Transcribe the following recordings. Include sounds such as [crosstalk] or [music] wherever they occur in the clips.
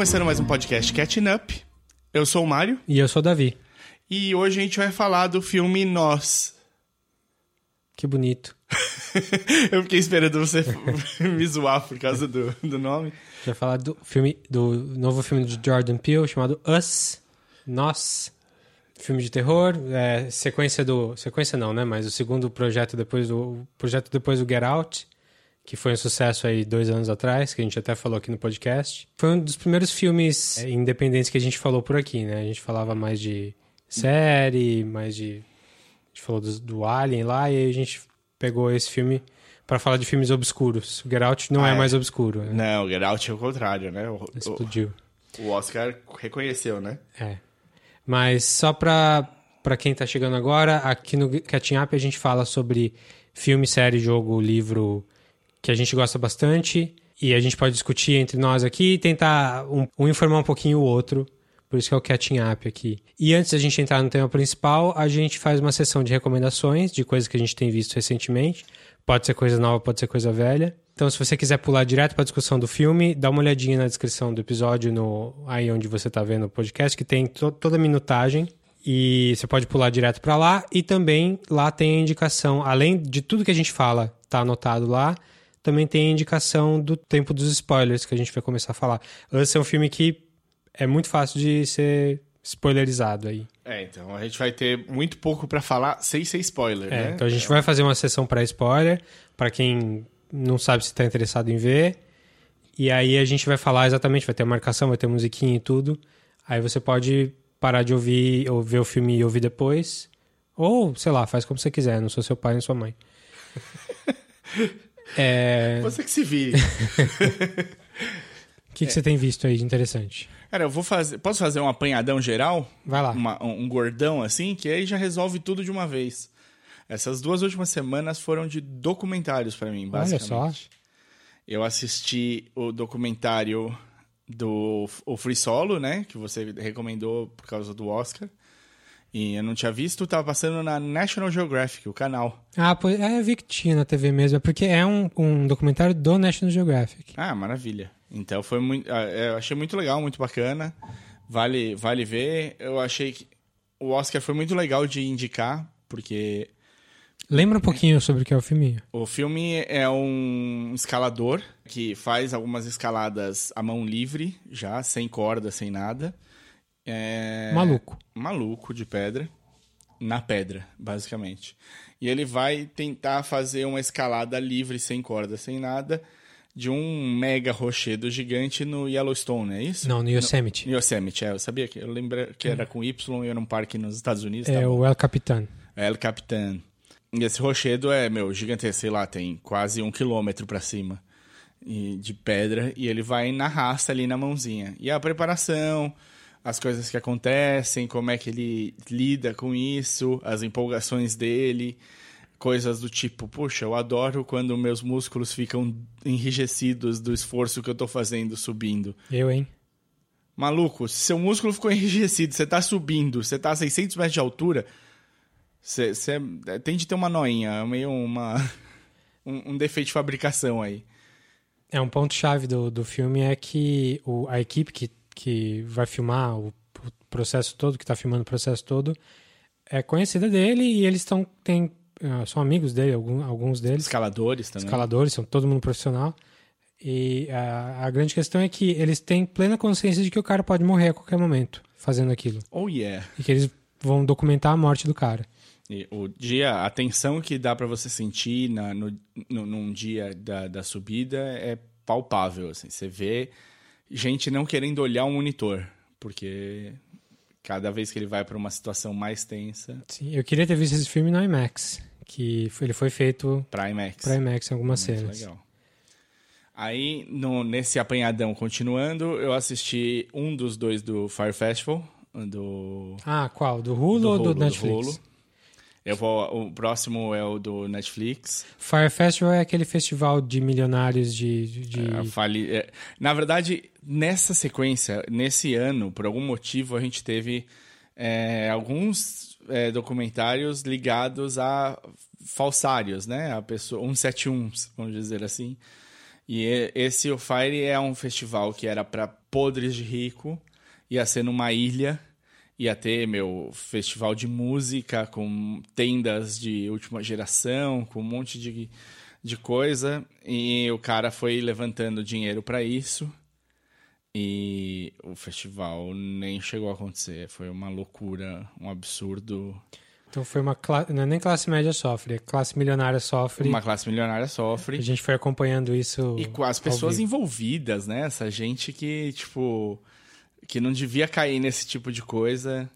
começando mais um podcast Catching Up. Eu sou o Mário E eu sou o Davi. e hoje a gente vai falar do filme Nós. Que bonito. [laughs] Eu fiquei esperando você [laughs] me zoar por causa do, do nome. A gente vai falar do filme, do novo filme de Jordan Peele chamado Us, Nós. Filme de terror, é, sequência do, sequência não, né? Mas o segundo projeto depois do, projeto depois do Get Out, que foi um sucesso aí dois anos atrás, que a gente até falou aqui no podcast. Foi um dos primeiros filmes é, independentes que a gente falou por aqui, né? A gente falava mais de série, mais de a gente falou do, do Alien lá e aí a gente pegou esse filme pra falar de filmes obscuros. O Get Out não Ah, é, é. mais obscuro, né? Não, o Get Out é o contrário, né? O, Explodiu. o, o Oscar reconheceu, né? É. Mas só pra, pra quem tá chegando agora, aqui no Catching Up a gente fala sobre filme, série, jogo, livro que a gente gosta bastante e a gente pode discutir entre nós aqui e tentar um, um informar um pouquinho o outro. Por isso que é o Catching Up aqui. E antes da gente entrar no tema principal, a gente faz uma sessão de recomendações de coisas que a gente tem visto recentemente. Pode ser coisa nova, pode ser coisa velha. Então, se você quiser pular direto para a discussão do filme, dá uma olhadinha na descrição do episódio, no, aí onde você está vendo o podcast, que tem to- toda a minutagem. E você pode pular direto para lá. E também lá tem a indicação, além de tudo que a gente fala, tá anotado lá, também tem a indicação do tempo dos spoilers que a gente vai começar a falar. Esse é um filme que é muito fácil de ser spoilerizado aí. É, então a gente vai ter muito pouco pra falar sem ser spoiler, É, né? então a gente vai fazer uma sessão para spoiler, para quem não sabe se está interessado em ver. E aí a gente vai falar exatamente, vai ter marcação, vai ter musiquinha e tudo. Aí você pode parar de ouvir, ou ver o filme e ouvir depois. Ou, sei lá, faz como você quiser, não sou seu pai nem sua mãe. [laughs] É, Você que se vire. O [laughs] que, que você tem visto aí de interessante? Cara, eu vou fazer. Posso fazer um apanhadão geral? Vai lá. Uma- um gordão assim, que aí já resolve tudo de uma vez. Essas duas últimas semanas foram de documentários pra mim, Olha basicamente. só. Eu assisti o documentário do o Free Solo, né? Que você recomendou por causa do Oscar. E eu não tinha visto, tava passando na National Geographic, o canal. Ah, pois, é, eu vi que tinha na TV mesmo, é porque é um, um documentário do National Geographic. Ah, maravilha. Então foi muito. ah, Eu achei muito legal, muito bacana. Vale, vale ver. Eu achei que o Oscar foi muito legal de indicar, porque Lembra um pouquinho sobre o que é o filme? o filme é um escalador que faz algumas escaladas à mão livre, já, sem corda, sem nada. É... Maluco. maluco de pedra na pedra, basicamente. E ele vai tentar fazer uma escalada livre, sem corda, sem nada, de um mega rochedo gigante no Yellowstone, é isso? Não, no Yosemite. No Yosemite, é. Eu sabia que eu lembro que era com Y e era um parque nos Estados Unidos. É tá o El Capitan. É El Capitan. E esse rochedo é, meu, gigantesco, sei lá, tem quase um quilômetro pra cima de pedra. E ele vai na raça ali na mãozinha. E a preparação, as coisas que acontecem, como é que ele lida com isso, as empolgações dele, coisas do tipo, puxa, eu adoro quando meus músculos ficam enrijecidos do esforço que eu tô fazendo subindo. Eu, hein? Maluco, se seu músculo ficou enrijecido, você tá subindo, você tá a 600 metros de altura, você, você tem de ter uma noinha, é meio uma, [laughs] um, um defeito de fabricação aí. É um ponto-chave do, do filme é que o, a equipe que, que vai filmar o, o processo todo, que está filmando o processo todo, é conhecida dele e eles estão tem ah, são amigos dele, alguns deles, Escaladores também. escaladores, são todo mundo profissional. E a, a grande questão é que eles têm plena consciência de que o cara pode morrer a qualquer momento fazendo aquilo Oh yeah. e que eles vão documentar a morte do cara. E o dia, a tensão que dá pra você sentir na, no, no, num dia da, da subida é palpável, assim. Você vê gente não querendo olhar o monitor, porque cada vez que ele vai pra uma situação mais tensa, Sim, eu queria ter visto esse filme no IMAX, que foi- ele foi feito pra IMAX. para IMAX em algumas Muito cenas. legal. Aí, no, nesse apanhadão continuando, eu assisti um dos dois do Fire Festival, do, Ah, qual? Do Hulu do ou do do Netflix? Hulu. Eu vou, o próximo é o do Netflix. Fire Festival é aquele festival de milionários de. de- A fali- é, Na verdade, nessa sequência, nesse ano, por algum motivo, a gente teve é, alguns é, documentários ligados a falsários, né? A pessoa, 171, vamos dizer assim. E esse o Fire é um festival que era pra podres de rico, ia ser numa ilha, ia ter, meu, festival de música com tendas de última geração, com um monte de, de coisa, e o cara foi levantando dinheiro pra isso. E o festival nem chegou a acontecer. Foi uma loucura, um absurdo. Então foi uma classe. Não é nem classe média sofre, é classe milionária sofre. Uma classe milionária A sofre. gente foi acompanhando isso. E com as pessoas vivo. envolvidas, né? Essa gente que, tipo, que não devia cair nesse tipo de coisa.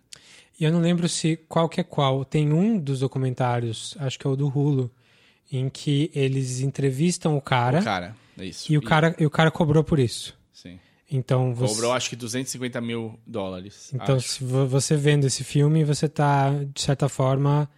E eu não lembro se qual que é qual. Tem um dos documentários, acho que é o do Hulu, em que eles entrevistam o cara, O cara, é isso. e o cara e o cara cobrou por isso. Sim. Então você, Cobrou, acho que 250 mil dólares. então acho. se vo- você vendo esse filme, você tá de certa forma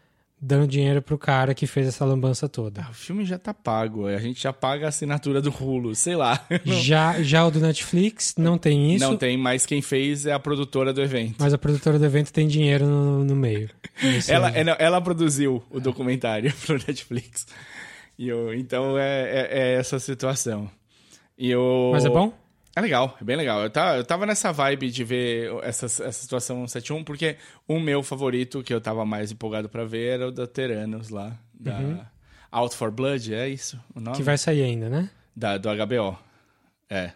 dando dinheiro pro cara que fez essa lambança toda. Ah, o filme já tá pago. A gente já paga a assinatura do Hulu, sei lá. [laughs] Já já o do Netflix não tem isso, Não tem, mas quem fez é a produtora do evento. mas a produtora do evento tem dinheiro no, no meio. [laughs] Ela, ela, ela produziu o documentário [laughs] pro Netflix. E eu, então é, é, é essa situação. E eu, Mas é bom? É legal, é bem legal. Eu tava, eu tava nessa vibe de ver essa, essa situação 7-1, porque o meu favorito, que eu tava mais empolgado pra ver, era o da Teranos lá. Da Out for Blood, é isso o nome? Uhum. Que vai sair ainda, né? Da, do HBO. É.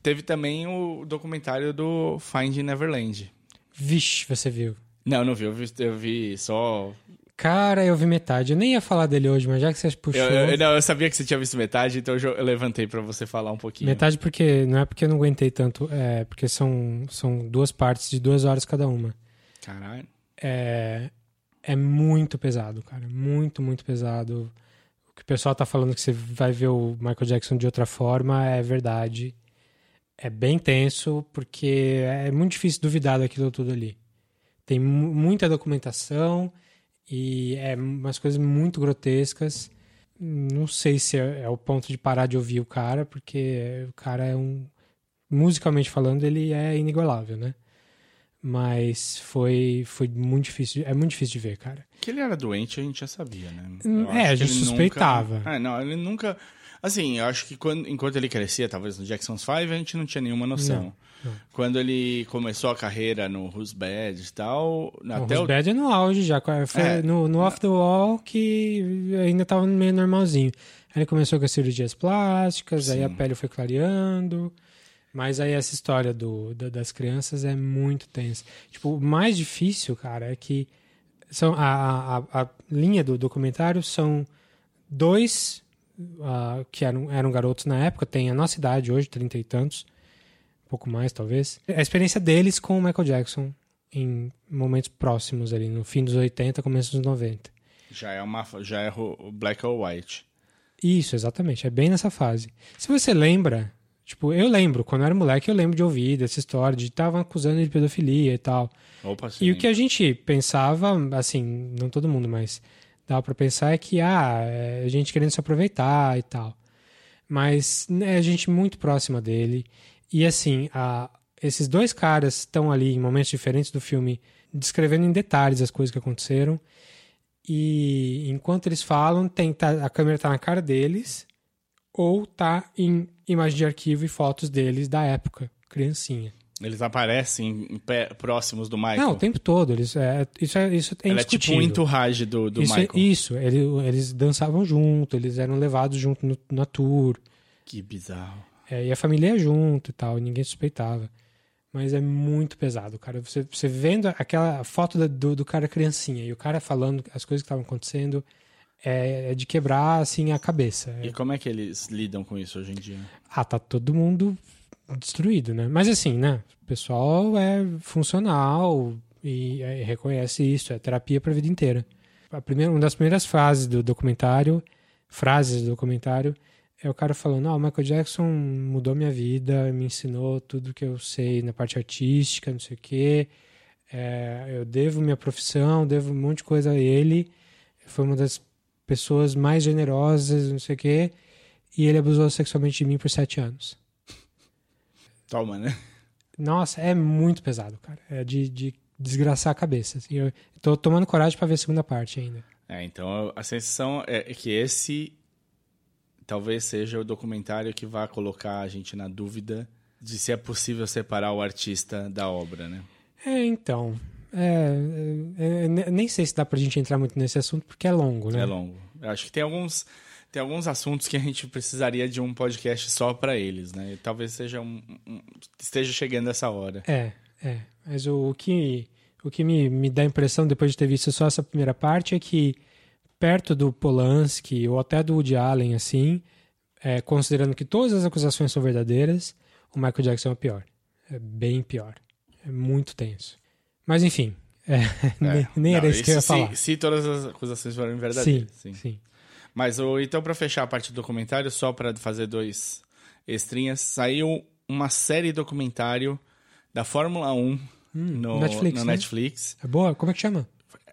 Teve também o documentário do Finding Neverland. Vixe, você viu. Não, não vi, eu vi, eu vi só Cara, eu vi metade. Eu nem ia falar dele hoje, mas já que você puxou. Eu, eu- não, eu sabia que você tinha visto metade, então eu, levantei pra você falar um pouquinho. Metade porque. Não é porque eu não aguentei tanto, é porque são, são duas partes de duas horas cada uma. Caralho. É, é muito pesado, cara. Muito, muito pesado. O que o pessoal tá falando que você vai ver o Michael Jackson de outra forma é verdade. É bem tenso, porque é muito difícil duvidar daquilo tudo ali. Tem mu- muita documentação e é umas coisas muito grotescas. Não sei se é, é o ponto de parar de ouvir o cara, porque o cara é um. Musicalmente falando, ele é inigualável, né? Mas foi, foi muito difícil. É muito difícil de ver, cara. Que ele era doente, a gente já sabia, né? Hum, Eu é, a gente suspeitava. Nunca... É, não, ele nunca... Assim, eu acho que quando, enquanto ele crescia, talvez no Jackson's Five, a gente não tinha nenhuma noção. Não, não. Quando ele começou a carreira no Who's Bad e tal, até o o... Bad é no auge já. Foi É. no, no Off the Wall que ainda tava meio normalzinho. Aí ele começou com as cirurgias plásticas, aí a Sim. pele foi clareando. Mas aí essa história do, da- das crianças é muito tensa. Tipo, o mais difícil, cara, é que são a, a, a linha do documentário são dois ah, que eram, eram garotos na época, tem a nossa idade hoje, trinta e tantos, pouco mais talvez. A experiência deles com o Michael Jackson em momentos próximos ali, no fim dos 80, começo dos 90. Já é uma... Já é o Black or White. Isso, exatamente, é bem nessa fase. Se você lembra, tipo, eu lembro, quando eu era moleque, eu lembro de ouvir dessa história, de estavam acusando de pedofilia e tal. Opa, sim. E o que a gente pensava, assim, não todo mundo, mas dava pra pensar é que, ah, é a gente querendo se aproveitar e tal. Mas né, a gente muito próxima dele. E, assim, a- esses dois caras estão ali em momentos diferentes do filme, descrevendo em detalhes as coisas que aconteceram. E enquanto eles falam, tem, tá- a câmera tá na cara deles, ou tá em imagem de arquivo e fotos deles da época, criancinha. Eles aparecem em pé- próximos do Michael. Não, o tempo todo. Eles, é, isso é, isso é Ela é tipo um entourage do, do isso, é- Michael. isso ele- eles dançavam junto, eles eram levados junto no- na tour. Que bizarro. É, e a família ia junto e tal, e ninguém suspeitava. Mas é muito pesado, cara. Você, você vendo aquela foto da- do, do cara criancinha e o cara falando as coisas que estavam acontecendo, é, é de quebrar, assim, a cabeça. E como é que eles lidam com isso hoje em dia? ah, tá todo mundo destruído, né? Mas assim, né? O pessoal é funcional e é, reconhece isso, é terapia pra vida inteira. A primeira, uma das primeiras frases do documentário, frases do documentário, é o cara falando, ah, o Michael Jackson mudou minha vida, me ensinou tudo que eu sei na parte artística, não sei o quê. É, eu devo minha profissão, devo um monte de coisa a ele. Foi uma das pessoas mais generosas, não sei o quê. E ele abusou sexualmente de mim por sete anos. Toma, né? Nossa, é muito pesado, cara. É de, de desgraçar a cabeça. assim. eu tô tomando coragem pra ver a segunda parte ainda. É, então a sensação é que esse talvez seja o documentário que vai colocar a gente na dúvida de se é possível separar o artista da obra, né? É, então. É, é, é, nem sei se dá pra gente entrar muito nesse assunto, porque é longo, né? É longo. Eu acho que tem alguns, tem alguns assuntos que a gente precisaria de um podcast só para eles, né? E talvez seja um, um, esteja chegando essa hora. É, é. Mas o, o que, o que me, me dá a impressão, depois de ter visto só essa primeira parte, é que perto do Polanski ou até do Woody Allen, assim, é, considerando que todas as acusações são verdadeiras, o Michael Jackson é pior. É bem pior. É muito tenso. Mas enfim, é, [laughs] nem, nem Não, era isso que eu ia se, falar. Se todas as acusações forem verdadeiras. sim, sim. Mas o, então, para fechar a parte do documentário, só para fazer dois extrinhas, saiu uma série documentário da Fórmula 1 no Netflix, no né? Netflix. É boa? Como é que chama?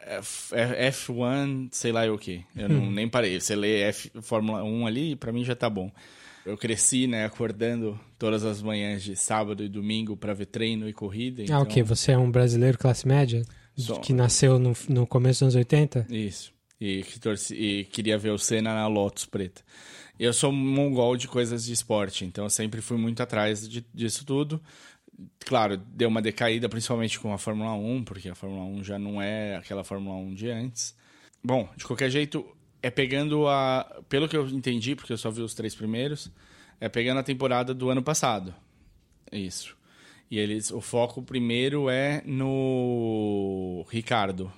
F, F1, sei lá o que. Eu não, nem parei. Você lê F, Fórmula 1 ali, para mim já tá bom. Eu cresci, né, acordando todas as manhãs de sábado e domingo para ver treino e corrida. Ah, então- o quê? Você é um brasileiro classe média? Sou. Que nasceu no, no começo dos anos 80? Isso. E, que torci, e queria ver o Senna na Lotus preta. Eu sou mongol de coisas de esporte, então eu sempre fui muito atrás de- disso tudo. Claro, deu uma decaída, principalmente com a Fórmula 1, porque a Fórmula 1 já não é aquela Fórmula 1 de antes. Bom, de qualquer jeito, é pegando a. Pelo que eu entendi, porque eu só vi os três primeiros, é pegando a temporada do ano passado. Isso. E eles, o foco primeiro é no Ricardo,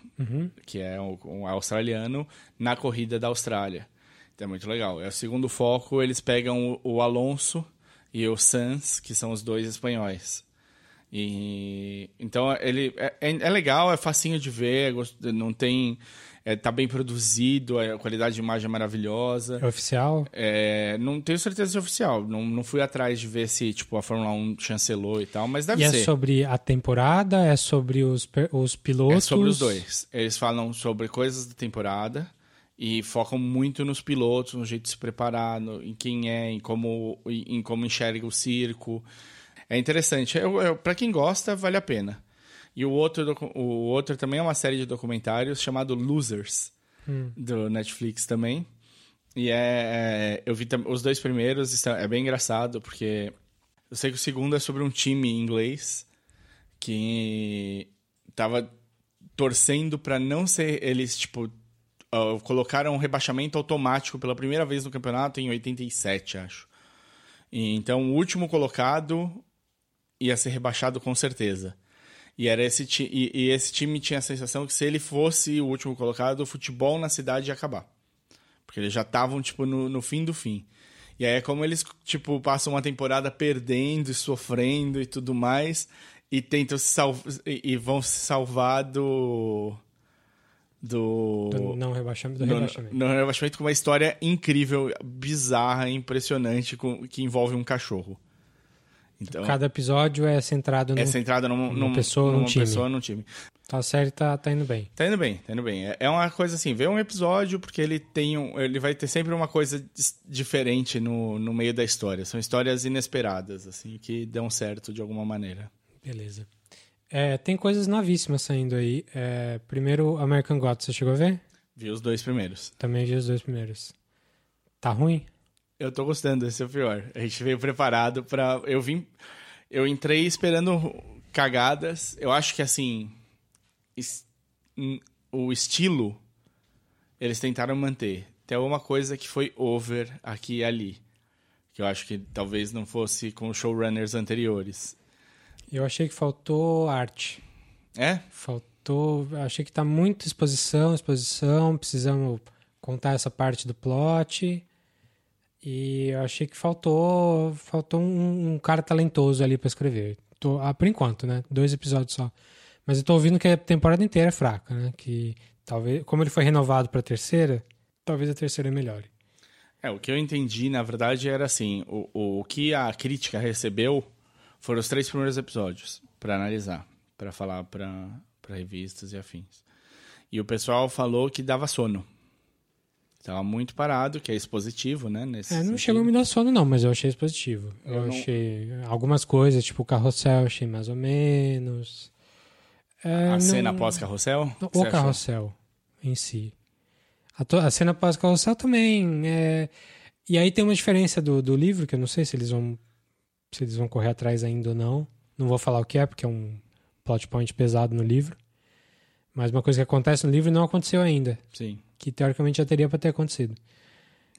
que é um, australiano, na corrida da Austrália. Então é muito legal. É o segundo foco, eles pegam o, o Alonso e o Sanz, que são os dois espanhóis. E então ele é, é- é legal, é facinho de ver, é não tem, é, tá bem produzido, a qualidade de imagem é maravilhosa. É oficial? É, não tenho certeza se é oficial. Não, não fui atrás de ver se tipo a Fórmula 1 chancelou e tal, mas deve e é ser. sobre a temporada? É sobre os, os pilotos? É sobre os dois. Eles falam sobre coisas da temporada e focam muito nos pilotos, no jeito de se preparar, no- em quem é, em como, em como enxerga o circo. É interessante. Eu, eu, para quem gosta, vale a pena. E o outro, o outro também é uma série de documentários chamado Losers, do Netflix também. E é, é- eu vi os dois primeiros, é bem engraçado, porque eu sei que o segundo é sobre um time inglês que tava torcendo pra não ser eles tipo ah, colocaram um rebaixamento automático pela primeira vez no campeonato em 87, acho. E, então o último colocado ia ser rebaixado com certeza. E era esse e, e esse time tinha a sensação que se ele fosse o último colocado, o futebol na cidade ia acabar. Porque eles já estavam, tipo, no, no fim do fim. E aí é como eles, tipo, passam uma temporada perdendo e sofrendo e tudo mais. E tentam se salvar. E, e vão se salvar do. Do. Do não rebaixamento, do no- rebaixamento. no rebaixamento com uma história incrível, bizarra, impressionante, com, que envolve um cachorro. Então, Cada episódio é centrado no... é centrada num, numa num, pessoa, numa num time. pessoa, num time. Então a série tá, tá indo bem. Tá indo bem, tá indo bem. É- É uma coisa assim, vê um episódio porque ele tem um, ele vai ter sempre uma coisa diferente no, no meio da história. São histórias inesperadas, assim, que dão certo de alguma maneira. Beleza. É, tem coisas novíssimas saindo aí. É, primeiro, American Gods, você chegou a ver? Vi os dois primeiros. Também vi os dois primeiros. Tá ruim? Eu tô gostando, esse é o pior. A gente veio preparado pra. Eu vim. Eu entrei esperando cagadas. Eu acho que assim. es- O estilo. Eles tentaram manter. Tem alguma coisa que foi over aqui e ali. Que eu acho que talvez não fosse com os showrunners anteriores. Eu achei que faltou arte. É? Faltou. Achei que tá muita exposição, exposição. Precisamos contar essa parte do plot. E eu achei que faltou. Faltou um, um cara talentoso ali pra escrever. Tô, ah, por enquanto, né? Dois episódios só. Mas eu tô ouvindo que a temporada inteira é fraca, né? Que talvez. Como ele foi renovado pra terceira, talvez a terceira melhore. É, o que eu entendi, na verdade, era assim: o, o que a crítica recebeu foram os três primeiros episódios para analisar, para falar para revistas e afins. E o pessoal falou que dava sono. Tava muito parado, que é expositivo, né? Nesse É, não sentido. chegou a me dar sono, não, mas eu achei positivo. Eu, Eu não- achei algumas coisas, tipo o carrossel, achei mais ou menos. É, A não- cena pós-carrossel? O você achou? carrossel em si. A, to- a cena pós-carrossel também. É... E aí tem uma diferença do, do livro, que eu não sei se eles vão se eles vão correr atrás ainda ou não. Não vou falar o que é, porque é um plot point pesado no livro. Mas uma coisa que acontece no livro não aconteceu ainda. Sim. Que teoricamente já teria para ter acontecido.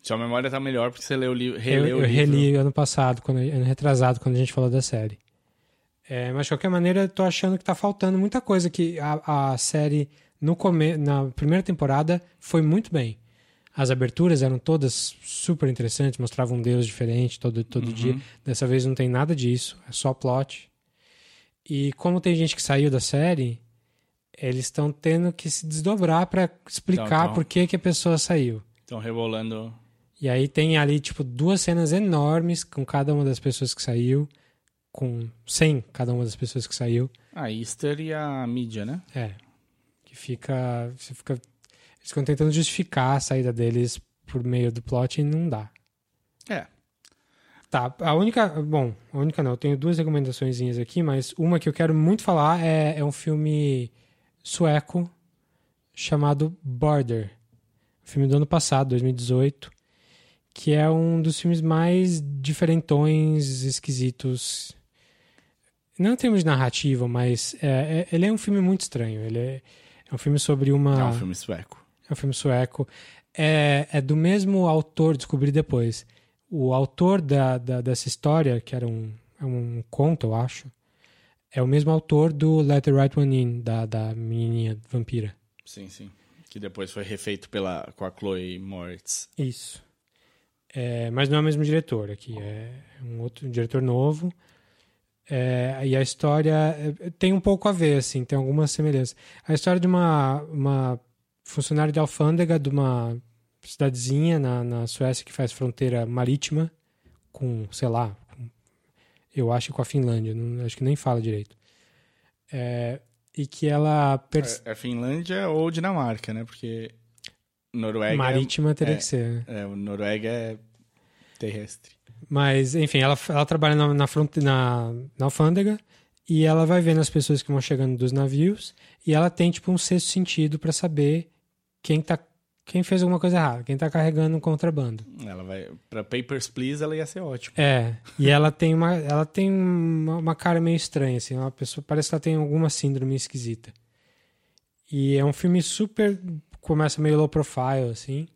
Sua memória tá melhor porque você leu o livro, Eu, releu eu o livro. reli ano passado, quando, ano retrasado, quando a gente falou da série. É, mas de qualquer maneira, eu tô achando que tá faltando muita coisa. Que a, a série, no come, na primeira temporada, foi muito bem. As aberturas eram todas super interessantes, mostravam um deus diferente todo, todo dia. Dessa vez não tem nada disso, é só plot. E como tem gente que saiu da série, eles estão tendo que se desdobrar para explicar Então, então. por que, que a pessoa saiu. Estão rebolando. E aí tem ali, tipo, duas cenas enormes com cada uma das pessoas que saiu, com sem cada uma das pessoas que saiu. A Easter e a mídia, né? É. Que fica. Você fica. Eles ficam tentando justificar a saída deles por meio do plot e não dá. É. Tá, a única. Bom, a única não, eu tenho duas recomendações aqui, mas uma que eu quero muito falar é, é um filme sueco chamado Border. Filme do ano passado, 2018. Que é um dos filmes mais diferentões, esquisitos. Não em termos de narrativa, mas é, é- ele é um filme muito estranho. Ele é, é um filme sobre uma. É um filme sueco. É um filme sueco. É, é do mesmo autor, descobri depois. O autor da, da- dessa história, que era um, é um conto, eu acho, é o mesmo autor do Let the Right One In, da, da menininha vampira. Sim, sim. Que depois foi refeito pela, com a Chloe Moritz. Isso. É, mas não é o mesmo diretor aqui, é um outro um diretor novo. É, e a história é, tem um pouco a ver, assim, tem algumas semelhanças. A história de uma, uma funcionária de alfândega de uma cidadezinha na, na Suécia que faz fronteira marítima com, sei lá, eu acho que com a Finlândia, não, acho que nem fala direito. É, e que ela pers- É, é Finlândia ou Dinamarca, né? Porque Noruega. marítima teria é- que ser. né? É, o Noruega é terrestre. Mas, enfim, ela, ela trabalha na, na, fronte, na, na alfândega e ela vai vendo as pessoas que vão chegando dos navios e ela tem, tipo, um sexto sentido para saber quem tá quem fez alguma coisa errada, quem tá carregando um contrabando. Ela vai. Pra Papers, Please, ela ia ser ótima. É, e ela tem uma ela tem uma, uma cara meio estranha assim, uma pessoa parece que ela tem alguma síndrome esquisita. E é um filme super começa meio low profile assim,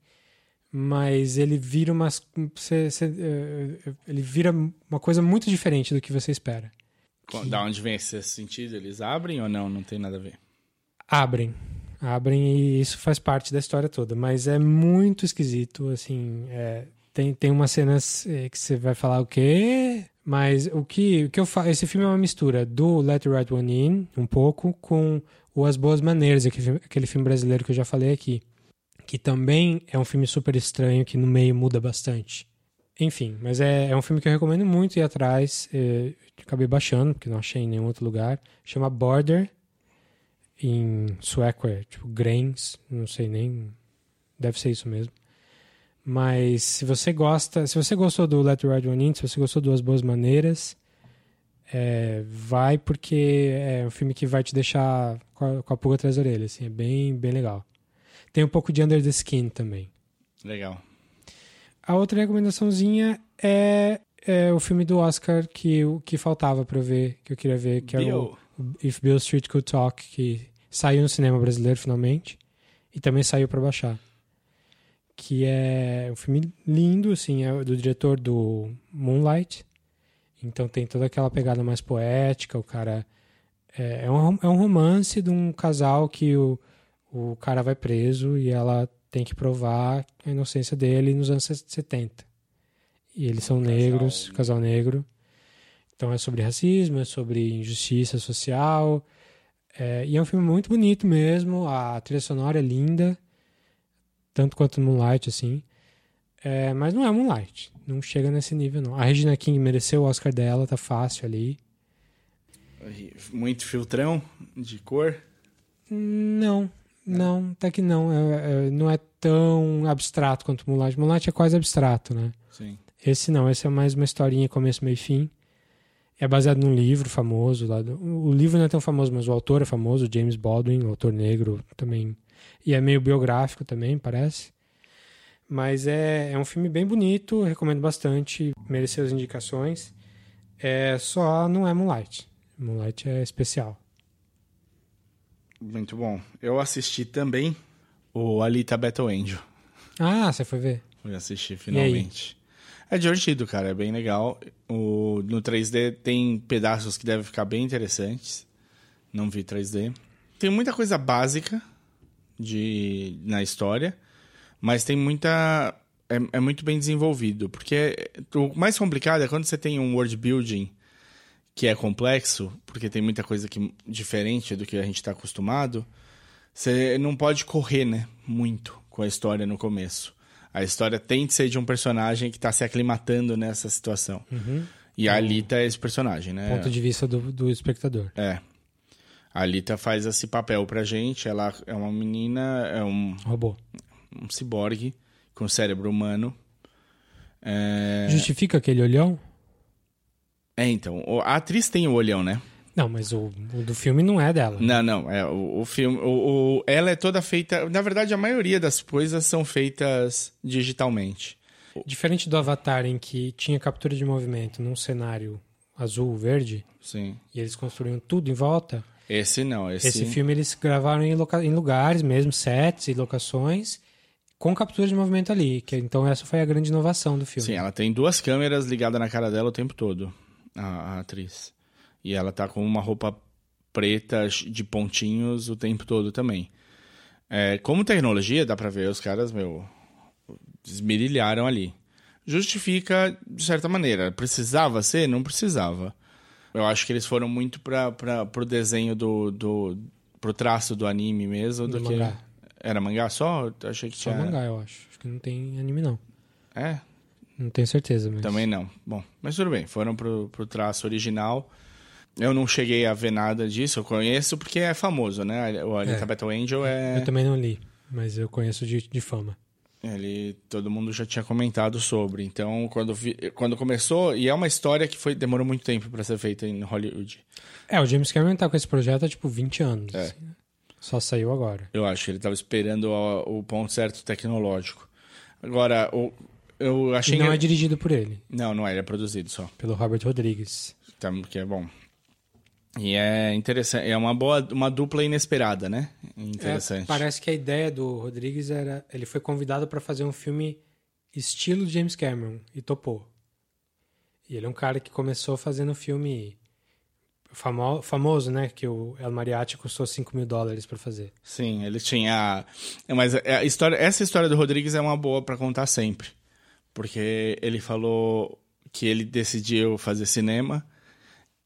mas ele vira umas cê, eh, ele vira uma coisa muito diferente do que você espera. Com- Da onde vem esse sentido? Eles abrem ou não? Não tem nada a ver. Abrem, abrem e isso faz parte da história toda, mas é muito esquisito, assim, é, tem, tem umas cenas eh, que você vai falar o quê? Mas o que, o que eu faço, esse filme é uma mistura do Let the Right One In, um pouco, com o As Boas Maneiras, aquele, aquele filme brasileiro que eu já falei aqui, que também é um filme super estranho, que no meio muda bastante. Enfim, mas é, é um filme que eu recomendo muito ir atrás, eh, acabei baixando, porque não achei em nenhum outro lugar, chama Border, em sueco é tipo grains, não sei nem, deve ser isso mesmo. Mas se você gosta, se você gostou do Let the Right One In, se você gostou das Boas Maneiras, é, vai porque é um filme que vai te deixar com a, com a pulga atrás da orelha, assim, é bem, bem legal. Tem um pouco de Under the Skin também. Legal. A outra recomendaçãozinha é, é o filme do Oscar que, que faltava pra eu ver, que eu queria ver, que é o Bill. If Bill Street Could Talk, que saiu no cinema brasileiro finalmente e também saiu para baixar. Que é um filme lindo, assim, é do diretor do Moonlight. Então tem toda aquela pegada mais poética, o cara é, é um, é um romance de um casal que o, o cara vai preso e ela tem que provar a inocência dele nos anos 70. E eles são Um negros, casal negro. Então é sobre racismo, é sobre injustiça social. É, e é um filme muito bonito mesmo. A trilha sonora é linda, tanto quanto Moonlight, assim. É, mas não é Moonlight. Não chega nesse nível, não. A Regina King mereceu o Oscar dela, tá fácil ali. Muito filtrão de cor. Não, não, até que não. É- é- não é tão abstrato quanto Moonlight. Moonlight é quase abstrato, né? Sim. Esse não, esse é mais uma historinha começo, meio e fim. É baseado num livro famoso. Lá do- o livro não é tão famoso, mas o autor é famoso, James Baldwin, o autor negro também. E é meio biográfico também, parece. Mas é, é um filme bem bonito, recomendo bastante, mereceu as indicações. É, só não é Moonlight. Moonlight é especial. Muito bom. Eu assisti também o Alita Battle Angel. Ah, você foi ver? Fui assistir finalmente. É divertido, cara. É bem legal. O, no 3D tem pedaços que devem ficar bem interessantes. Não vi 3D. Tem muita coisa básica de, na história, mas tem muita. É, é muito bem desenvolvido. Porque o mais complicado é quando você tem um world building que é complexo, porque tem muita coisa que, diferente do que a gente está acostumado, você não pode correr, né? Muito com a história no começo. A história tem que ser de um personagem que está se aclimatando nessa situação. Uhum. E a Alita é esse personagem, né? Ponto de vista do, do espectador. É. A Alita faz esse papel pra gente. Ela é uma menina, é um, Robô. um ciborgue com cérebro humano. É, Justifica aquele olhão? é, então. A atriz tem o olhão, né? Não, mas o, o do filme não é dela. Não, não. É, o, o filme. O, o- ela é toda feita. Na verdade, a maioria das coisas são feitas digitalmente. Diferente do Avatar, em que tinha captura de movimento num cenário azul, verde, Sim. e eles construíam tudo em volta, Esse não. Esse, esse filme eles gravaram em, loca- em lugares mesmo, sets e locações, com captura de movimento ali. Que, então essa foi a grande inovação do filme. Sim, ela tem duas câmeras ligadas na cara dela o tempo todo, a, a atriz. E ela tá com uma roupa preta de pontinhos o tempo todo também. É, como tecnologia, dá pra ver, os caras, meu, esmerilharam ali. Justifica, de certa maneira. Precisava ser? Não precisava. Eu acho que eles foram muito pra, pra, pro desenho do, do... pro traço do anime mesmo. Do, Do que... mangá. Era mangá só? Achei que Só tinha... mangá, eu acho. Acho que não tem anime, não. É? Não tenho certeza, mas... Também não. Bom, mas tudo bem. Foram pro, pro traço original. Eu não cheguei a ver nada disso. Eu conheço porque é famoso, né? O Alita É. Battle Angel é... Eu também não li, mas eu conheço de, de fama. Ele, todo mundo já tinha comentado sobre. Então, quando, vi- quando começou... E é uma história que foi, demorou muito tempo para ser feita em Hollywood. É, o James Cameron tá com esse projeto há, tipo, 20 anos. É. assim, né? Só saiu agora. Eu acho que ele estava esperando o, o ponto certo tecnológico. Agora, o, eu achei E não que... é dirigido por ele, Não, não é. Ele é produzido só. pelo Robert Rodrigues. Tá, que é bom. E é interessante. É uma boa... Uma dupla inesperada, né? Interessante. É, parece que a ideia do Rodrigues era... Ele foi convidado para fazer um filme estilo James Cameron e topou. E ele é um cara que começou fazendo filme famo, famoso, né? Que o El Mariachi custou 5 mil dólares para fazer. Sim, ele tinha. é, Mas a história, essa história do Rodrigues é uma boa pra contar sempre. Porque ele falou que ele decidiu fazer cinema.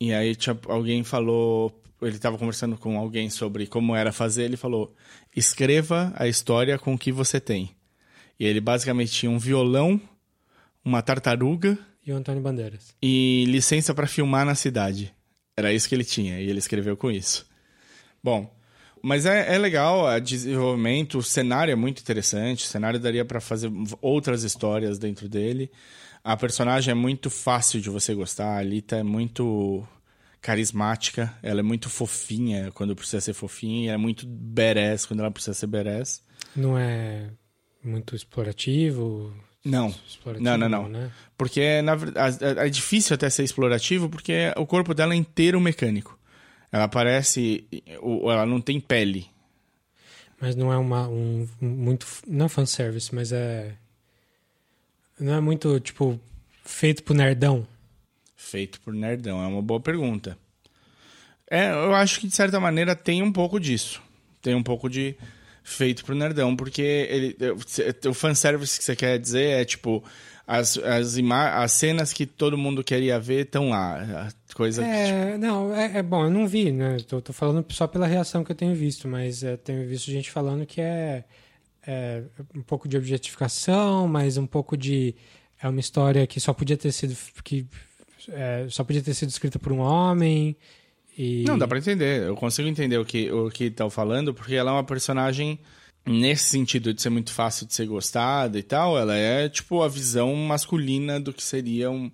E aí tinha, alguém falou. Ele estava conversando com alguém sobre como era fazer. Ele falou: escreva a história com o que você tem. E ele basicamente tinha um violão, uma tartaruga E o Antônio Bandeiras. e licença para filmar na cidade. Era isso que ele tinha e ele escreveu com isso. Bom, mas é, é legal o desenvolvimento, o cenário é muito interessante, o cenário daria para fazer outras histórias dentro dele. A personagem é muito fácil de você gostar, a Alita é muito carismática, ela é muito fofinha quando precisa ser fofinha, ela é muito badass quando ela precisa ser badass. Não é muito explorativo? Não, explorativo Não, não, não. né? Porque na verdade é difícil até ser explorativo porque o corpo dela é inteiro mecânico. Ela parece. Ela não tem pele. Mas não é uma, um, muito. Não é fanservice, mas é. Não é muito, tipo, feito pro nerdão. Feito por nerdão. É uma boa pergunta. É, eu acho que de certa maneira tem um pouco disso. Tem um pouco de feito pro nerdão, porque ele, o fanservice que você quer dizer é tipo. As, as, as cenas que todo mundo queria ver estão lá. Coisa que, É, não, é, é bom, eu não vi, né? Tô, tô falando só pela reação que eu tenho visto, mas é, tenho visto gente falando que é, é um pouco de objetificação, mas um pouco de. É uma história que só podia ter sido. que é, só podia ter sido escrita por um homem. E... Não, dá pra entender. Eu consigo entender o que o que estão falando, porque ela é uma personagem nesse sentido de ser muito fácil de ser gostada e tal. Ela é tipo a visão masculina do que seria um,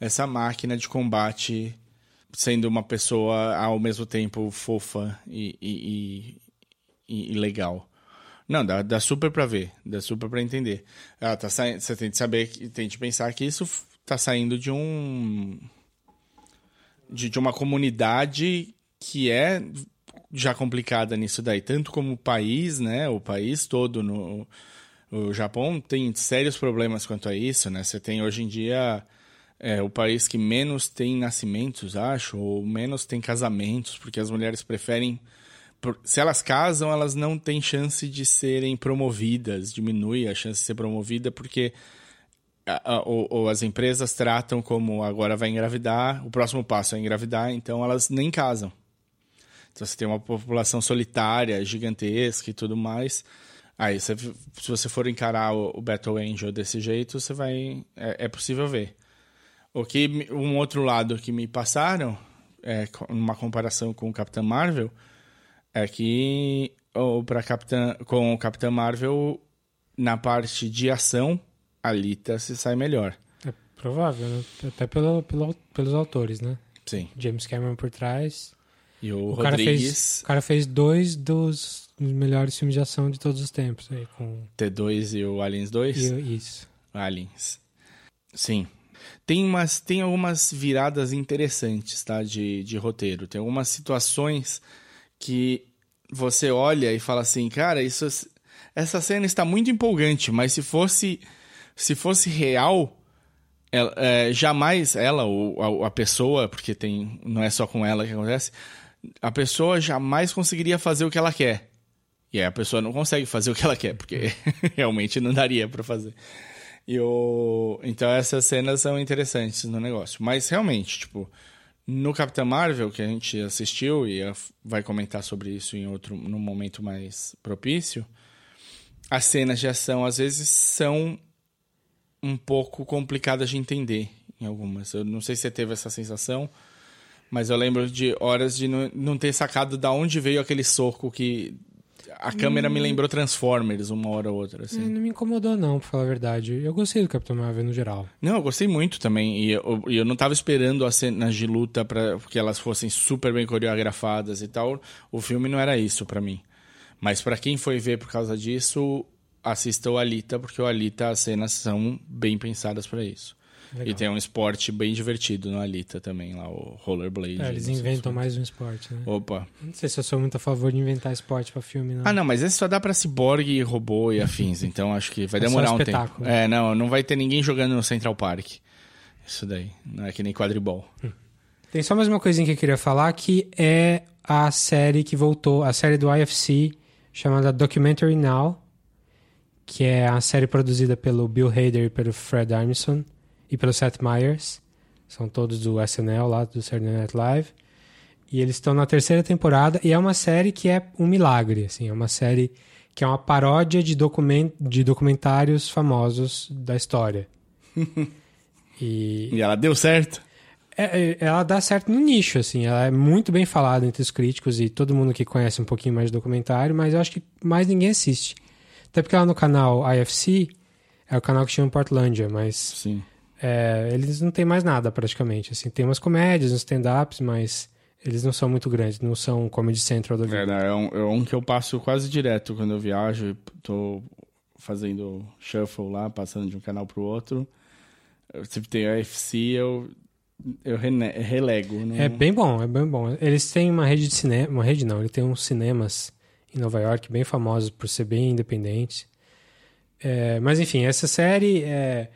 essa máquina de combate, sendo uma pessoa ao mesmo tempo fofa e, e, e, e legal. Não, dá, dá super pra ver, dá super pra entender. Ah, tá saindo, você tem que saber, tem que pensar que isso tá saindo de um de, de uma comunidade que é já complicada nisso daí, tanto como o país, né? O país todo no o Japão tem sérios problemas quanto a isso, né? Você tem hoje em dia é, o país que menos tem nascimentos, acho, ou menos tem casamentos, porque as mulheres preferem se elas casam, elas não têm chance de serem promovidas, diminui a chance de ser promovida, porque ou, ou as empresas tratam como agora vai engravidar, o próximo passo é engravidar, então elas nem casam. Então você tem uma população solitária, gigantesca e tudo mais. Aí, você- se você for encarar o, o Battle Angel desse jeito, você vai. É, é possível ver. O que um outro lado que me passaram, é, numa comparação com o Capitão Marvel, é que ou pra Capitã, com o Capitão Marvel, na parte de ação, a Lita se sai melhor. É provável, né? Até pelo, pelo- pelos autores, né? Sim. James Cameron por trás. E o, O cara, fez, Rodrigues, o cara fez dois dos melhores filmes de ação de todos os tempos. Aí, com T2 e o Aliens 2. e- isso. Aliens. Sim. Tem, umas, tem algumas viradas interessantes, tá? De, de roteiro. Tem algumas situações que você olha e fala assim, cara, isso, essa cena está muito empolgante, mas se fosse, se fosse real, ela- é, jamais ela ou a, a pessoa, porque tem, não é só com ela que acontece, a pessoa jamais conseguiria fazer o que ela quer. E aí a pessoa não consegue fazer o que ela quer, porque [laughs] realmente não daria pra fazer. E o... Então essas cenas são interessantes no negócio. Mas realmente, tipo, no Capitão Marvel, que a gente assistiu e vai comentar sobre isso em outro num momento mais propício, as cenas de ação às vezes são um pouco complicadas de entender em algumas. Eu não sei se você teve essa sensação, mas eu lembro de horas de não, não ter sacado da onde veio aquele soco que a câmera me lembrou Transformers uma hora ou outra, assim. É, Não me incomodou, não, pra falar a verdade. Eu gostei do Capitão Marvel no geral. Não, eu gostei muito também. E eu, eu não tava esperando as cenas de luta para que elas fossem super bem coreografadas e tal. O filme não era isso pra mim. Mas pra quem foi ver por causa disso, assista o Alita, porque o Alita as cenas são bem pensadas pra isso. Legal. E tem um esporte bem divertido no Alita também, lá, o rollerblade. É, eles inventam mais um esporte, né? Opa. Não sei se eu sou muito a favor de inventar esporte pra filme, não. Ah, não, mas esse só dá pra ciborgue, robô e afins, [laughs] então acho que vai É demorar um tempo. espetáculo. É, não, não vai ter ninguém jogando no Central Park. Isso daí, não é que nem quadribol. Tem só mais uma coisinha que eu queria falar, que é a série que voltou, a série do IFC, chamada Documentary Now, que é a série produzida pelo Bill Hader e pelo Fred Armisen e pelo Seth Meyers. São todos do SNL lá, do Saturday Night Live. E eles estão na terceira temporada e é uma série que é um milagre, assim, é uma série que é uma paródia de, document, de documentários famosos da história. [laughs] e E ela deu certo? é, é, ela dá certo no nicho, assim. Ela é muito bem falada entre os críticos e todo mundo que conhece um pouquinho mais de documentário, mas eu acho que mais ninguém assiste. Até porque lá no canal IFC é o canal que chama Portlandia, mas Sim. É, eles não têm mais nada praticamente. Assim, tem umas comédias, uns stand-ups, mas eles não são muito grandes, não são Comedy Central da vida. É, não, é, um, é um que eu passo quase direto quando eu viajo. Tô fazendo shuffle lá, passando de um canal pro outro. Sempre tem a UFC, eu, eu relego. Não... É bem bom, é bem bom. Eles têm uma rede de cinema, uma rede não, eles têm uns cinemas em Nova York bem famosos por ser bem independentes. É, mas enfim, essa série, é,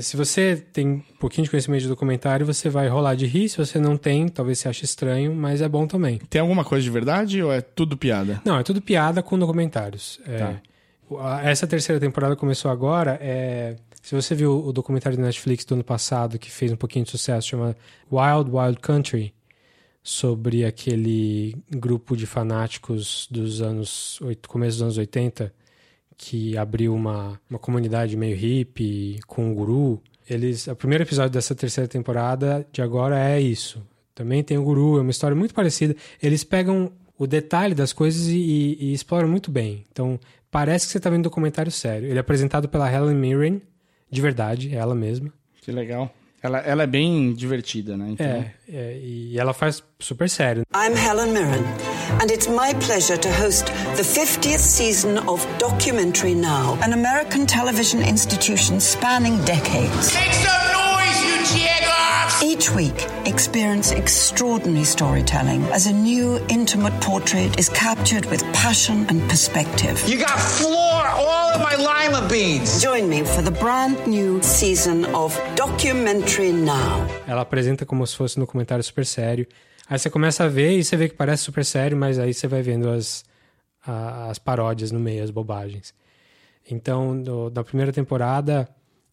se você tem um pouquinho de conhecimento de documentário, você vai rolar de rir. Se você não tem, talvez você ache estranho, mas é bom também. Tem alguma coisa de verdade ou é tudo piada? Não, é tudo piada com documentários. É, Tá. Essa terceira temporada começou agora. é, se você viu o documentário da Netflix do ano passado, que fez um pouquinho de sucesso, chama Wild Wild Country, sobre aquele grupo de fanáticos dos anos, começo dos anos 80, que abriu uma, uma comunidade meio hippie com um guru. Eles, o primeiro episódio dessa terceira temporada de agora é isso. Também tem o guru, é uma história muito parecida. Eles pegam o detalhe das coisas e, e- e exploram muito bem. Então, parece que você está vendo um documentário sério. Ele é apresentado pela Helen Mirren, de verdade, é ela mesma. Que legal. Ela, ela é bem divertida, né? Então... É, é, e ela faz super sério. I'm Helen Mirren, and it's my pleasure to host the 50th season of Documentary Now, an American television institution spanning decades. Make some! Each week, experience extraordinary storytelling as a new, intimate portrait is captured with passion and perspective. You got floor all of my lima beans. Join me for the brand new season of Documentary Now. Ela apresenta como se fosse um documentário super sério. Aí você começa a ver e você vê que parece super sério, mas aí você vai vendo as, as paródias no meio, as bobagens. Então, do- da primeira temporada,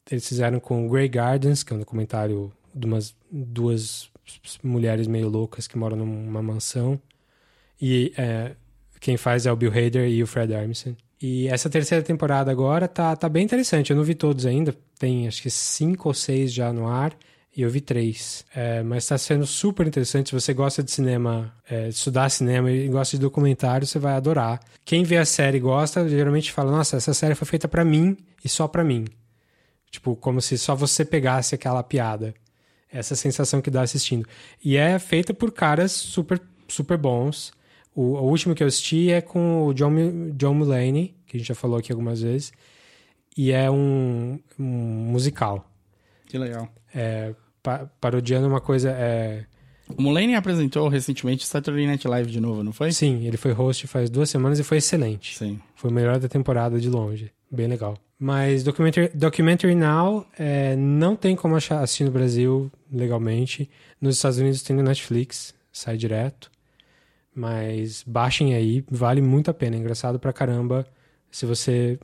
eles fizeram com Grey Gardens, que é um documentário de umas duas mulheres meio loucas que moram numa mansão. E é, quem faz é o Bill Hader e o Fred Armisen. E essa terceira temporada agora tá, tá bem interessante. Eu não vi todos ainda. Tem acho que cinco ou seis já no ar. E eu vi três. É, mas tá sendo super interessante. Se você gosta de cinema, é, estudar cinema e gosta de documentário, você vai adorar. Quem vê a série e gosta, geralmente fala: Nossa, essa série foi feita pra mim e só pra mim. Tipo, como se só você pegasse aquela piada. Essa sensação que dá assistindo. E é feita por caras super, super bons. O, o último que eu assisti é com o John, John Mulaney, que a gente já falou aqui algumas vezes. E é um, um musical. Que legal. É, pa- parodiando uma coisa. É, O Mulaney apresentou recentemente Saturday Night Live de novo, não foi? sim, ele foi host faz duas semanas e foi excelente. Sim. Foi o melhor da temporada de longe. Bem legal. Mas Documentary, Documentary Now é, não tem como achar, assistir no Brasil legalmente. Nos Estados Unidos tem no Netflix, sai direto. Mas baixem aí, vale muito a pena. É engraçado pra caramba se você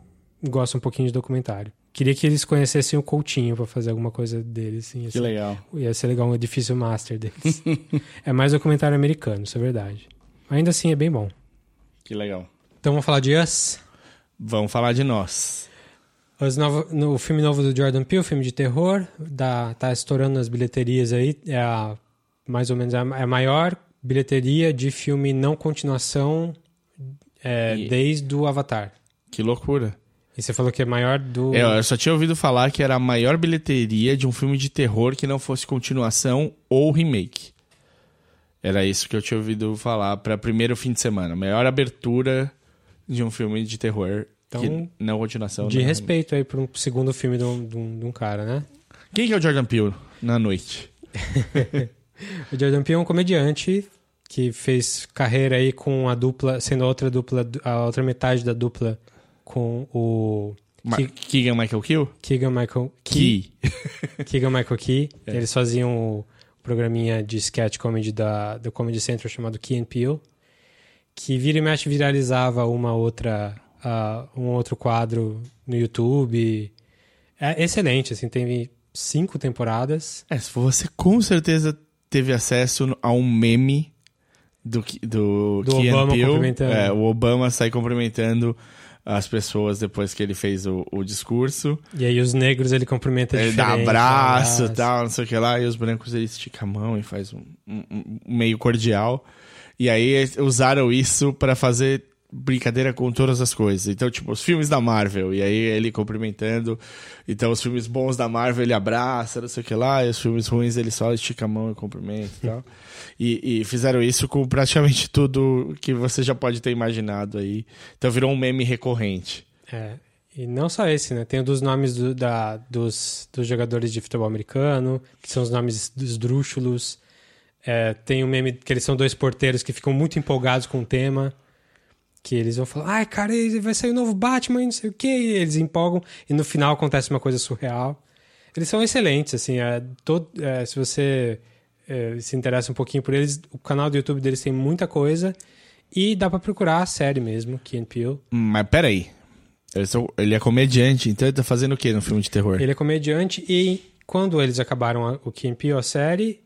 gosta um pouquinho de documentário. Queria que eles conhecessem o Coutinho pra fazer alguma coisa deles. Assim, Que legal. Ia ser legal um edifício master deles. é mais documentário americano, isso é verdade. Ainda assim é bem bom. Que legal. Então vamos falar de Us? Vamos falar de nós. Novo, no o filme novo do Jordan Peele, filme de terror, tá estourando nas bilheterias aí. É a, mais ou menos a, é a maior bilheteria de filme não continuação é, E- desde o Avatar. Que loucura. E você falou que é maior do. É, eu só tinha ouvido falar que era a maior bilheteria de um filme de terror que não fosse continuação ou remake. Era isso que eu tinha ouvido falar para primeiro fim de semana. Maior abertura de um filme de terror Então, que não continuação. de não respeito aí para um segundo filme de um, de um- de um cara, né? Quem que é o Jordan Peele na noite? [laughs] O Jordan Peele é um comediante que fez carreira aí com a dupla, sendo a outra dupla, a outra metade da dupla com o Ma Ki- Keegan Michael Kill? Keegan Michael Key. Key. [laughs] Keegan Michael Key. É. Eles faziam o programinha de sketch comedy da, do Comedy Central chamado Key and Peele, que vira e mexe viralizava uma outra, ah, um outro quadro no YouTube. É excelente, assim, tem cinco temporadas. É, você com certeza teve acesso a um meme do, do, Do Obama Peele. cumprimentando. É, o Obama sai cumprimentando as pessoas depois que ele fez o, o discurso. E aí os negros ele cumprimenta Ele dá abraço e abraço. tal, não sei o que lá. E os brancos ele estica a mão e faz um, um- um meio cordial. E aí usaram isso pra fazer brincadeira com todas as coisas. Então, tipo, os filmes da Marvel, e aí ele cumprimentando. Então, os filmes bons da Marvel ele abraça, não sei o que lá, e os filmes ruins ele só estica a mão e cumprimenta e tal. [laughs] E, e fizeram isso com praticamente tudo que você já pode ter imaginado aí. Então, virou um meme recorrente. É, e não só esse, né? Tem o dos nomes do- da, dos, dos jogadores de futebol americano, que são os nomes esdrúxulos. É, tem o meme que eles são dois porteiros que ficam muito empolgados com o tema. Que eles vão falar, ai, cara, vai sair o novo Batman e não sei o quê. E eles empolgam e no final acontece uma coisa surreal. Eles são excelentes, assim. É, todo, é, se você é, se interessa um pouquinho por eles, o canal do YouTube deles tem muita coisa. E dá pra procurar a série mesmo, Key and Peele. Mas peraí. Ele é comediante, então ele tá fazendo o que no filme de terror? Ele é comediante e quando eles acabaram a- o Key and Peele, a série,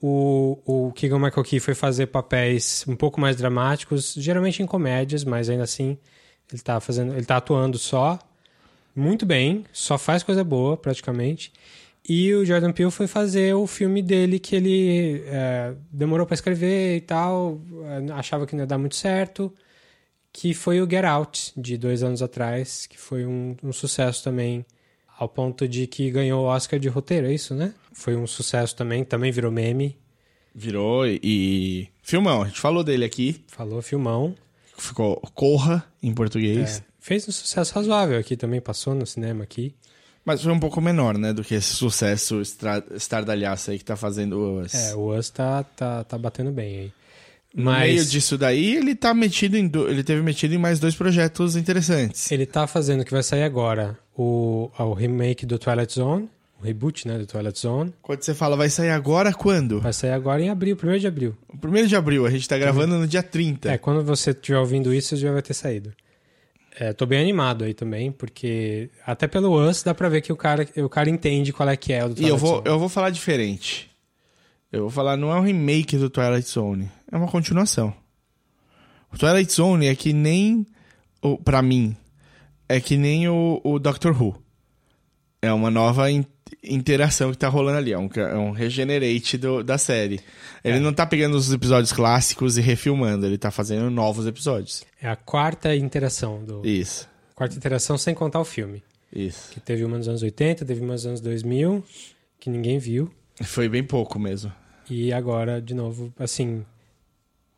o, o Keegan Michael Key foi fazer papéis um pouco mais dramáticos, geralmente em comédias, mas ainda assim ele tá fazendo, ele tá atuando só muito bem, só faz coisa boa praticamente. E o Jordan Peele foi fazer o filme dele que ele é, demorou pra escrever e tal, é, achava que não ia dar muito certo, que foi o Get Out, de dois anos atrás, que foi um, um sucesso também ao ponto de que ganhou o Oscar de roteiro, é isso, né? Foi um sucesso também, também virou meme. Virou e, e... Filmão, a gente falou dele aqui. Falou filmão. Ficou Corra em português. É, fez um sucesso razoável aqui também, passou no cinema aqui. Mas foi um pouco menor, né? Do que esse sucesso estra- estardalhaço aí que tá fazendo o Us. É, o Us tá, tá, tá batendo bem aí. No Mas meio disso daí, ele tá metido em. do- Ele teve metido em mais dois projetos interessantes. ele tá fazendo o que vai sair agora, o, o remake do Twilight Zone, o reboot, né, do Twilight Zone. Quando você fala, vai sair agora quando? Vai sair agora em abril, 1 de abril. O primeiro de abril, a gente tá gravando no dia 30. É, quando você estiver ouvindo isso, já vai ter saído. É, tô bem animado aí também, porque até pelo Us dá pra ver que o cara, o cara entende qual é que é o do E eu Twilight vou, Zone. eu vou falar diferente. Eu vou falar, não é um remake do Twilight Zone. É uma continuação. O Twilight Zone é que nem. O, pra mim, é que nem o, o Doctor Who. É uma nova in- interação que tá rolando ali. É um, é um regenerate do- da série. Ele não tá pegando os episódios clássicos e refilmando. Ele tá fazendo novos episódios. É a quarta interação do. Isso. Quarta interação sem contar o filme. Isso. Que teve uma nos anos 80, teve uma nos anos 2000, que ninguém viu. Foi bem pouco mesmo. E agora, de novo, assim.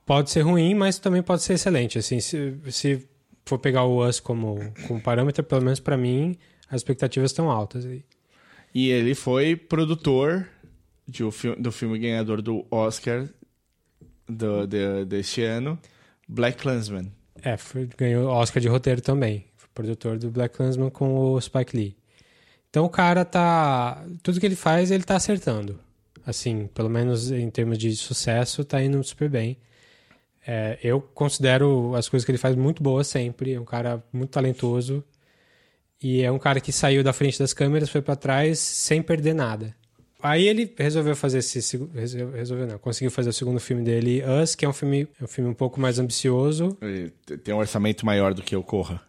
Pode ser ruim, mas também pode ser excelente. Assim, se, se for pegar o Us como, como parâmetro, pelo menos pra mim, as expectativas estão altas aí. E ele foi produtor de do filme ganhador do Oscar do, de- deste ano, Black Klansman. É, foi, ganhou Oscar de roteiro também. Foi produtor do Black Klansman com o Spike Lee. Então o cara tá. Tudo que ele faz, ele tá acertando. Assim, pelo menos em termos de sucesso, tá indo super bem. É, eu considero as coisas que ele faz muito boas sempre. É um cara muito talentoso. E é um cara que saiu da frente das câmeras, foi pra trás sem perder nada. Aí ele resolveu fazer esse resolveu não, conseguiu fazer o segundo filme dele, Us, que é um filme, é um filme um pouco mais ambicioso. Ele tem um orçamento maior do que o Corra.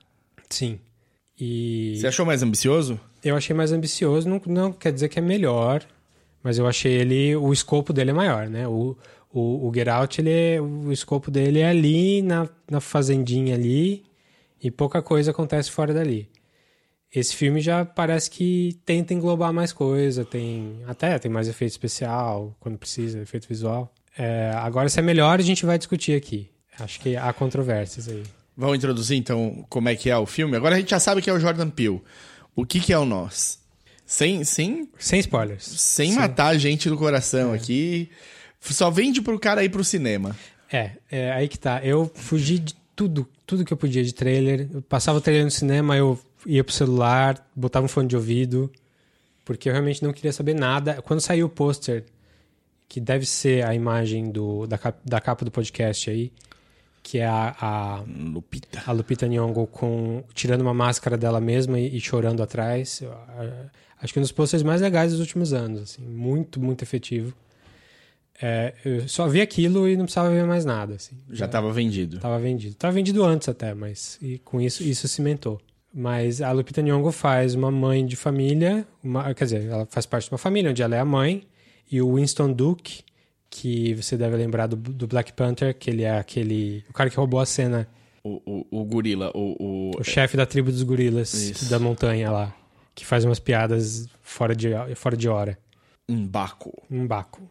Sim. E Você achou mais ambicioso? eu achei mais ambicioso, não, não quer dizer que é melhor, mas eu achei ele, o escopo dele é maior, né? O, o, o Get Out, ele é, o escopo dele é ali na, na fazendinha ali e pouca coisa acontece fora dali. Esse filme já parece que tenta englobar mais coisa, tem até tem mais efeito especial quando precisa, efeito visual. É, agora, se é melhor, a gente vai discutir aqui. Acho que há controvérsias aí. Vamos introduzir então como é que é o filme. Agora a gente já sabe que é o Jordan Peele. O que, que é o Nós? Sem, sem, Sem spoilers. sem matar a gente do coração aqui. Só vende pro cara ir pro cinema. É, é aí que tá. Eu fugi de tudo, tudo que eu podia de trailer. Eu passava o trailer no cinema, eu ia pro celular, botava um fone de ouvido, porque eu realmente não queria saber nada. Quando saiu o pôster, que deve ser a imagem do, da, da capa do podcast aí, que é a, a, Lupita. a Lupita Nyong'o com, tirando uma máscara dela mesma e, e chorando atrás. Eu, acho que um dos posters mais legais dos últimos anos, assim, muito, muito efetivo. É, eu só vi aquilo e não precisava ver mais nada, assim. Já tava vendido. Tava vendido. Tava vendido antes até, mas e com isso isso cimentou. Mas a Lupita Nyong'o faz uma mãe de família, uma- quer dizer, ela faz parte de uma família onde ela é a mãe e o Winston Duke, que você deve lembrar do, do Black Panther, que ele é aquele o cara que roubou a cena, O, o, o gorila, o, o, o chefe da tribo dos gorilas Isso. da montanha lá, que faz umas piadas fora de fora de hora, Mbaco. um baco.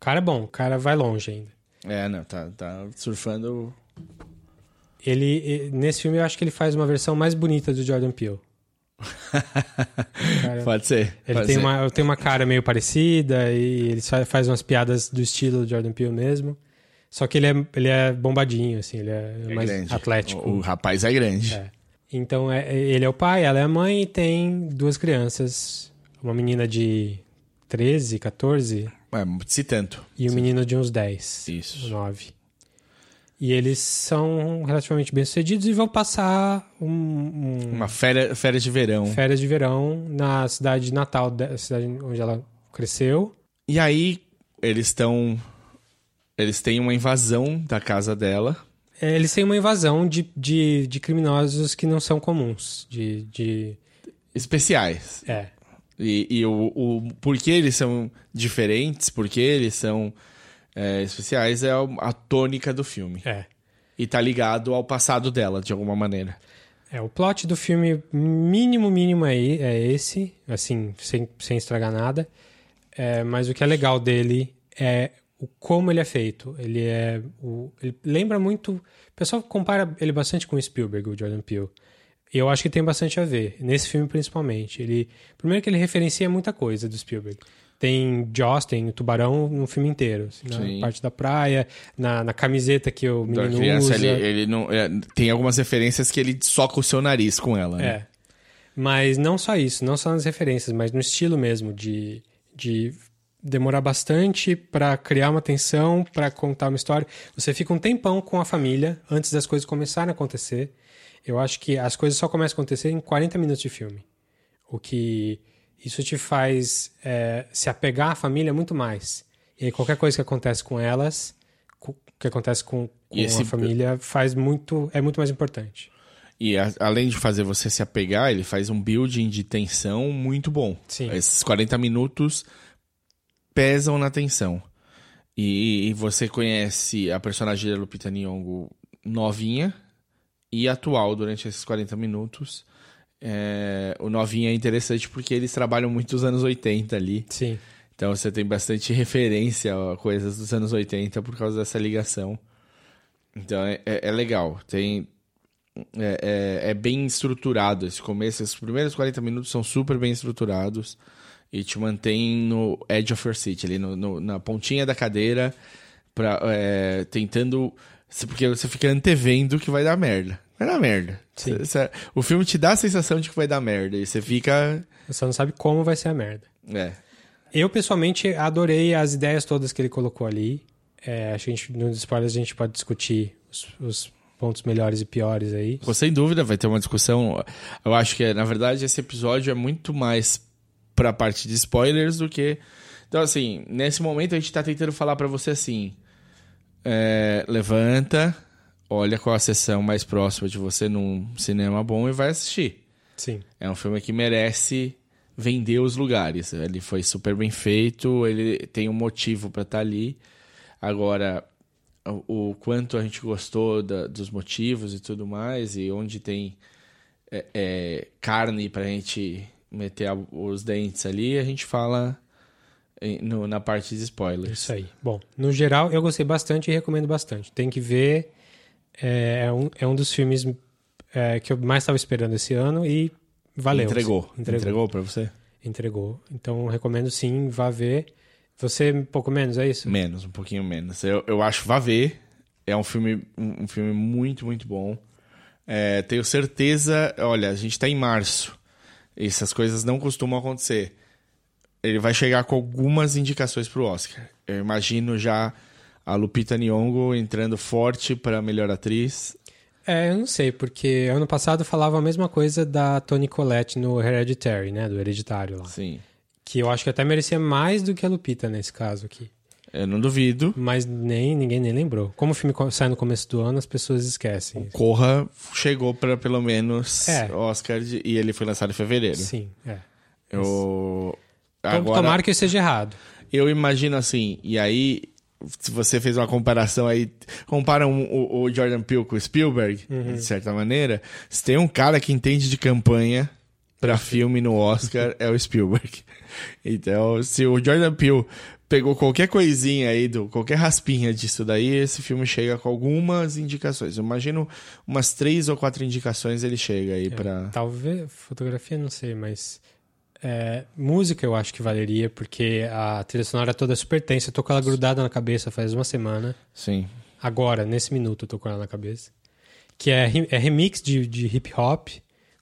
Cara é bom, o cara vai longe ainda. É, não, tá, tá surfando. Ele, nesse filme eu acho que ele faz uma versão mais bonita do Jordan Peele. [laughs] Cara, Pode ser. Ele pode tem ser. uma, tem uma cara meio parecida e ele fa- faz umas piadas do estilo do Jordan Peele mesmo. Só que ele é, ele é bombadinho, assim, ele é, É mais grande. atlético. O, o rapaz é grande. É. Então, é, ele é o pai, ela é a mãe e tem duas crianças. Uma menina de 13, 14 É, se tanto. e um menino de uns 10. Isso. 9. E eles são relativamente bem-sucedidos e vão passar um, um- Uma férias, férias de verão. férias de verão na cidade de Natal, da cidade onde ela cresceu. E aí, eles estão. Eles têm uma invasão da casa dela. É, Eles têm uma invasão de, de, de criminosos que não são comuns. De, de, Especiais. é, E, e o, o porquê eles são diferentes, porquê eles são é, especiais, é a, tônica do filme. é. E tá ligado ao passado dela, de alguma maneira. É, o plot do filme mínimo, mínimo é, é esse, assim, sem, sem estragar nada. É, mas o que é legal dele é o como ele é feito. Ele é. O, ele lembra muito. O pessoal compara ele bastante com o Spielberg, o Jordan Peele. E eu acho que tem bastante a ver, nesse filme principalmente. Ele, primeiro que ele referencia muita coisa do Spielberg. Tem Jaws, tem Tubarão no filme inteiro. assim, na parte da praia, na, na camiseta que o Da menino criança, usa. ele, ele não. é, tem algumas referências que ele soca o seu nariz com ela, né? É. Mas não só isso, não só nas referências, mas no estilo mesmo, de, de demorar bastante pra criar uma tensão, pra contar uma história. Você fica um tempão com a família antes das coisas começarem a acontecer. Eu acho que as coisas só começam a acontecer em 40 minutos de filme. O que isso te faz é, se apegar à família muito mais. E aí qualquer coisa que acontece com elas, que acontece com, com esse- a família, faz muito, é muito mais importante. E a- além de fazer você se apegar, ele faz um building de tensão muito bom. Sim. Esses 40 minutos pesam na tensão. E, e você conhece a personagem da Lupita Nyong'o novinha e atual durante esses 40 minutos. É, o novinha é interessante porque eles trabalham muito os anos 80 ali. Sim. Então você tem bastante referência a coisas dos anos 80 por causa dessa ligação. Então é, é- é legal. Tem. É, é- é bem estruturado esse começo. Esses primeiros 40 minutos são super bem estruturados e te mantém no edge of your seat, ali no- no- na pontinha da cadeira, pra, é, tentando. Porque você fica antevendo que vai dar merda. Vai dar merda. Cê- cê- o filme te dá a sensação de que vai dar merda. E você fica. Você não sabe como vai ser a merda. É. Eu, pessoalmente, adorei as ideias todas que ele colocou ali. É, acho que a gente, nos spoilers a gente pode discutir os, os pontos melhores e piores aí. Pô, sem dúvida vai ter uma discussão. Eu acho que, na verdade, esse episódio é muito mais pra parte de spoilers do que. Então, assim, nesse momento a gente tá tentando falar pra você assim: é, levanta, olha qual a sessão mais próxima de você num cinema bom e vai assistir. Sim. É um filme que merece vender os lugares. Ele foi super bem feito, ele tem um motivo pra estar ali. Agora, o, o quanto a gente gostou da- dos motivos e tudo mais, e onde tem é, é, carne pra gente meter a- os dentes ali, a gente fala no- na parte de spoilers. Isso aí. Bom, no geral, eu gostei bastante e recomendo bastante. Tem que ver. É, é um, é um dos filmes é, que eu mais estava esperando esse ano e valeu. Entregou. Entregou. Entregou pra você? Entregou. Então, recomendo sim, vá ver. Você, um pouco menos, é isso? Menos, um pouquinho menos. Eu, eu acho Vá Ver. É um filme, um, um filme muito, muito bom. É, tenho certeza. Olha, a gente tá em março. Essas coisas não costumam acontecer. Ele vai chegar com algumas indicações pro Oscar. Eu imagino já a Lupita Nyong'o entrando forte para melhor atriz. É, eu não sei, porque ano passado falava a mesma coisa da Toni Collette no Hereditary, né? Do Hereditário lá. Sim. Que eu acho que até merecia mais do que a Lupita nesse caso aqui. Eu não duvido. Mas nem ninguém nem lembrou. Como o filme sai no começo do ano, as pessoas esquecem. isso. Corra chegou para pelo menos É. Oscar de- e ele foi lançado em fevereiro. Sim, é. Eu... Agora, Tomara que eu esteja errado. Eu imagino assim, e aí, se você fez uma comparação aí, compara um- o, o Jordan Peele com o Spielberg, de certa maneira, se tem um cara que entende de campanha pra [laughs] filme no Oscar, é o Spielberg. Então, se o Jordan Peele pegou qualquer coisinha aí, do, qualquer raspinha disso daí, esse filme chega com algumas indicações. Eu imagino umas três ou quatro indicações ele chega aí pra... Talvez fotografia, não sei, mas é, música eu acho que valeria, porque a trilha sonora toda é super tensa. Eu tô com ela grudada na cabeça faz uma semana. Sim. Agora, nesse minuto, eu tô com ela na cabeça. Que é, é remix de, de hip hop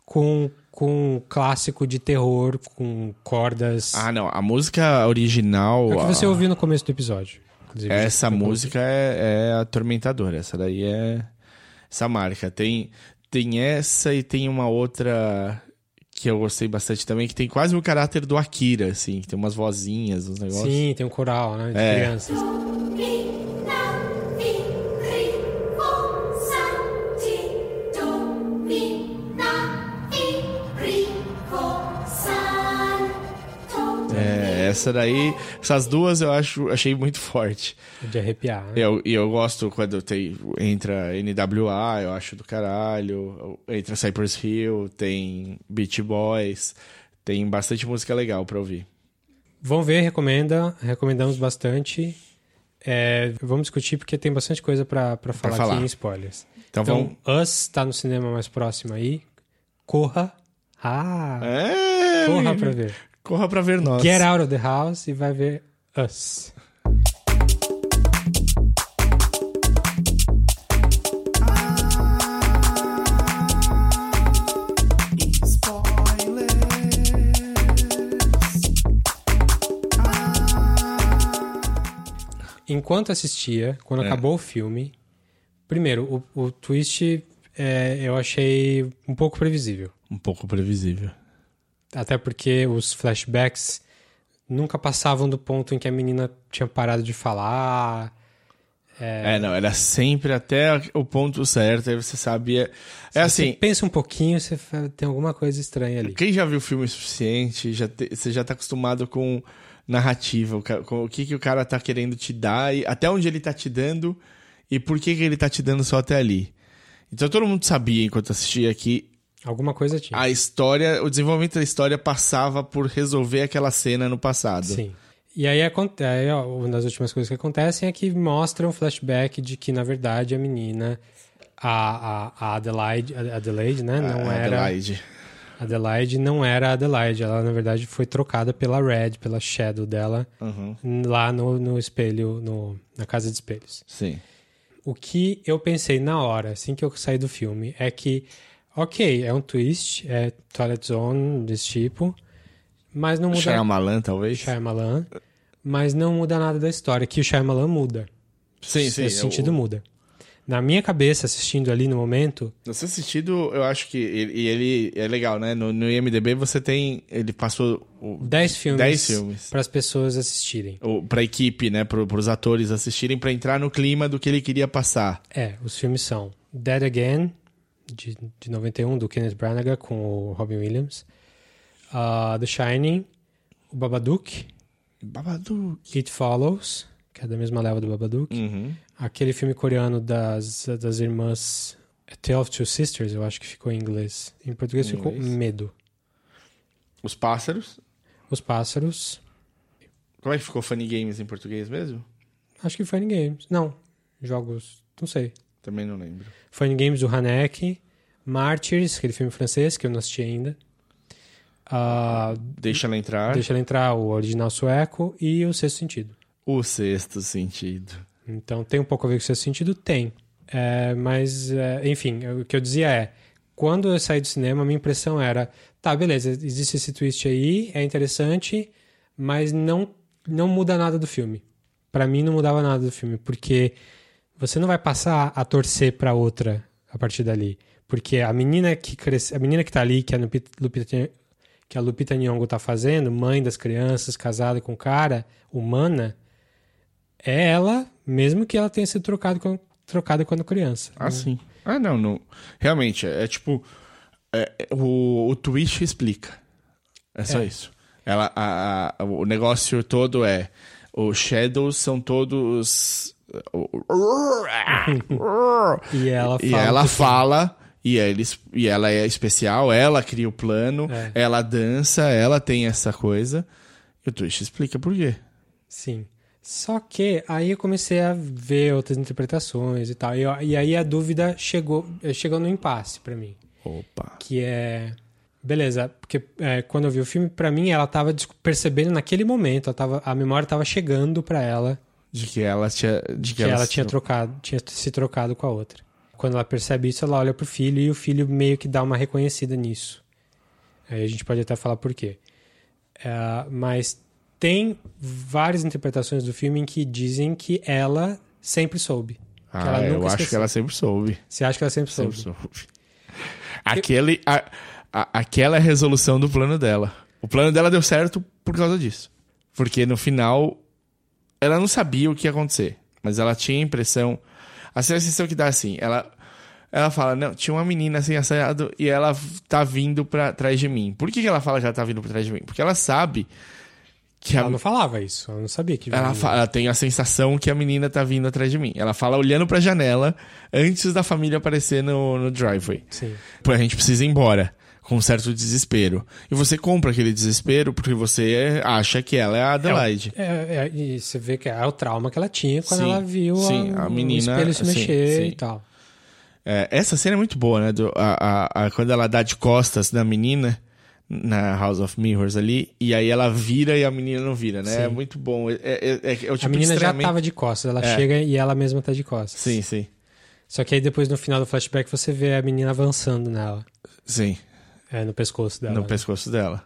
com, com clássico de terror, com cordas. Ah, não, a música original... é o que você a- ouviu no começo do episódio. Essa música é, é atormentadora. Essa daí é essa marca. Tem, tem essa e tem uma outra que eu gostei bastante também, que tem quase o caráter do Akira, assim, que tem umas vozinhas, uns negócios. Sim, tem um coral, né? De É. crianças. Essa daí, essas duas eu acho, achei muito forte. De arrepiar. né? Eu, e eu gosto quando tem, entra NWA, eu acho do caralho. Entra Cypress Hill, tem Beach Boys, tem bastante música legal pra ouvir. Vão ver, recomenda. Recomendamos bastante. É, vamos discutir porque tem bastante coisa pra pra falar, falar. aqui em spoilers. Então, Então, Us tá no cinema mais próximo aí. Corra. Ah! É, Corra pra ver. Corra pra ver nós. Get out of the house e vai ver Us. Enquanto assistia, quando É. acabou o filme, primeiro, o, o twist é, eu achei um pouco previsível. Um pouco previsível. Até porque os flashbacks nunca passavam do ponto em que a menina tinha parado de falar. É, não, era sempre até o ponto certo, aí você sabia. É Você assim, pensa um pouquinho, você tem alguma coisa estranha ali. quem já viu filme o suficiente, já te- você já tá acostumado com narrativa, o ca- com o que, que o cara tá querendo te dar, e até onde ele tá te dando e por que, que ele tá te dando só até ali. Então todo mundo sabia enquanto assistia que Alguma coisa tinha. a história, o desenvolvimento da história passava por resolver aquela cena no passado. Sim. E aí, aí, ó, uma das últimas coisas que acontecem é que mostra um flashback de que, na verdade, a menina, a, a, a Adelaide, a Adelaide, né? Não A era. Adelaide. Adelaide não era a Adelaide. Ela, na verdade, foi trocada pela Red, pela Shadow dela, Uhum. lá no, no espelho, no, na casa de espelhos. Sim. O que eu pensei na hora, assim que eu saí do filme, é que, ok, é um twist, é Twilight Zone desse tipo, mas não muda... Shyamalan, talvez? Shyamalan, mas não muda nada da história, que o Shyamalan muda. Sim, sim. Esse eu- sentido muda. Na minha cabeça, assistindo ali no momento, No seu sentido, eu acho que ele, e ele é legal, né? No, no IMDB você tem. Ele passou o, 10 filmes, 10 filmes. para as pessoas assistirem. o, pra equipe, né? Pro, pros atores assistirem pra entrar no clima do que ele queria passar. É, os filmes são Dead Again, de, de 91, do Kenneth Branagh, com o Robin Williams. Ah, The Shining, o Babadook, Babadook. It Follows, que é da mesma leva do Babadook. Uhum. Aquele filme coreano das, das irmãs A Tale of Two Sisters, eu acho que ficou em inglês. Em português Em ficou inglês. Medo. Os Pássaros. Os Pássaros, Como é que ficou Funny Games em português mesmo? acho que Funny Games. Não, jogos, não sei. Também não lembro. Funny Games do Haneke, Martyrs, aquele filme francês que eu não assisti ainda. Ah, Deixa ela entrar. Deixa ela entrar, o original sueco e o Sexto Sentido. O sexto sentido. Então tem um pouco a ver com o Sexto Sentido? Tem. É, mas, é, enfim, o que eu dizia é, quando eu saí do cinema, a minha impressão era, tá, beleza, existe esse twist aí, é interessante, mas não, não muda nada do filme. Pra mim não mudava nada do filme, porque você não vai passar a torcer pra outra a partir dali. Porque a menina que cresce, a menina que tá ali, que a Lupita, Lupita- que a Lupita Nyong'o tá fazendo, mãe das crianças, casada com um cara, humana, é ela, mesmo que ela tenha sido trocado com, trocada quando criança. Ah, sim. Ah, não, não. Realmente, é, é tipo. é- é- o, o twist explica. É só É. isso. Ela, a- a- o negócio todo é. Os Shadows são todos. E ela E fala ela fala, e, eles, e ela é especial, ela cria o plano, É. ela dança, ela tem essa coisa. E o Twitch explica por quê. Sim. Só que aí eu comecei a ver outras interpretações e tal. E, e aí a dúvida chegou, chegou no impasse pra mim. Opa. Que é. Beleza, porque é, quando eu vi o filme, pra mim ela tava percebendo naquele momento, ela tava, a memória tava chegando pra ela De que ela tinha. De que ela se- tinha trocado, tinha se trocado com a outra. Quando ela percebe isso, ela olha pro filho e o filho meio que dá uma reconhecida nisso. Aí a gente pode até falar por quê. É, mas tem várias interpretações do filme em que dizem que ela sempre soube. que Ah, ela eu acho que ela sempre soube. Você acha que ela sempre soube? Sempre soube. Aquele, a- a- aquela é a resolução do plano dela. O plano dela deu certo por causa disso. Porque no final, ela não sabia o que ia acontecer. Mas ela tinha a impressão. A sensação que dá assim, ela. Ela fala, não, tinha uma menina assim assaiado e ela tá vindo pra trás de mim. Por que, que ela fala que ela tá vindo pra trás de mim? Porque ela sabe que a, Ela não falava isso, ela não sabia que ela, vinha. fa- ela tem a sensação que a menina tá vindo atrás de mim. Ela fala olhando pra janela antes da família aparecer no, no driveway. Sim. Pô, a gente precisa ir embora. Com um certo desespero. E você compra aquele desespero porque você acha que ela é a Adelaide. É, é, e você vê que é o trauma que ela tinha quando Sim, ela viu sim, a, a o menina, espelho se mexer sim. e tal. É, essa cena é muito boa, né? Do- a, a- quando ela dá de costas da menina na House of Mirrors ali, e aí ela vira e a menina não vira, né? Sim. É muito bom. É, é- é- é o tipo a menina de já tava de costas, ela É. chega e ela mesma tá de costas. Sim, sim. Só que aí depois no final do flashback você vê a menina avançando nela, Sim. É, no pescoço dela. no né? pescoço dela.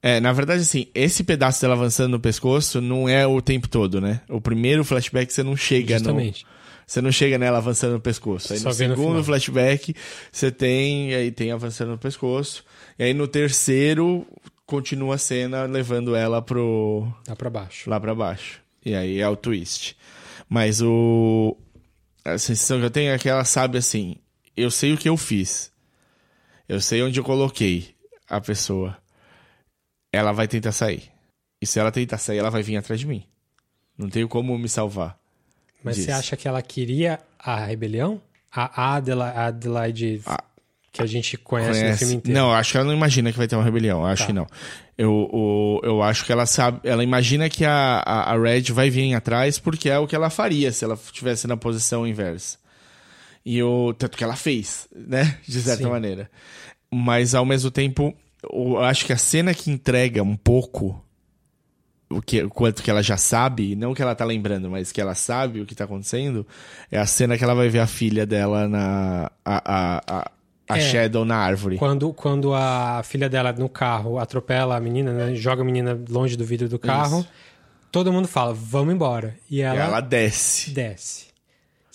É, na verdade, assim, esse pedaço dela avançando no pescoço não é o tempo todo, né? O primeiro flashback você não chega Justamente. no. Você não chega nela avançando no pescoço. Aí Só no no segundo final. flashback, você tem. Aí tem avançando no pescoço. E aí no terceiro, continua a cena levando ela pro. Lá pra baixo. lá pra baixo. E aí é o twist. Mas o. A sensação que eu tenho é que ela sabe assim: eu sei o que eu fiz. Eu sei onde eu coloquei a pessoa. Ela vai tentar sair. E se ela tentar sair, ela vai vir atrás de mim. Não tenho como me salvar. Mas disso. você acha que ela queria a rebelião? A Adela- a Adelaide que a gente conhece, no Conhece? filme inteiro. Não, acho que ela não imagina que vai ter uma rebelião. Eu acho Tá. que não. Eu, o- eu acho que ela sabe. Ela imagina que a, a, a Red vai vir atrás porque é o que ela faria se ela estivesse na posição inversa. E o tanto que ela fez, né? De certa Sim. maneira. Mas ao mesmo tempo, eu acho que a cena que entrega um pouco o que o quanto que ela já sabe, não que ela tá lembrando, mas que ela sabe o que tá acontecendo, é a cena que ela vai ver a filha dela na a, a, a, a É. Shadow na árvore. Quando, quando a filha dela no carro atropela a menina, né, joga a menina longe do vidro do carro, Isso. todo mundo fala, vamos embora. E ela, Ela desce. desce.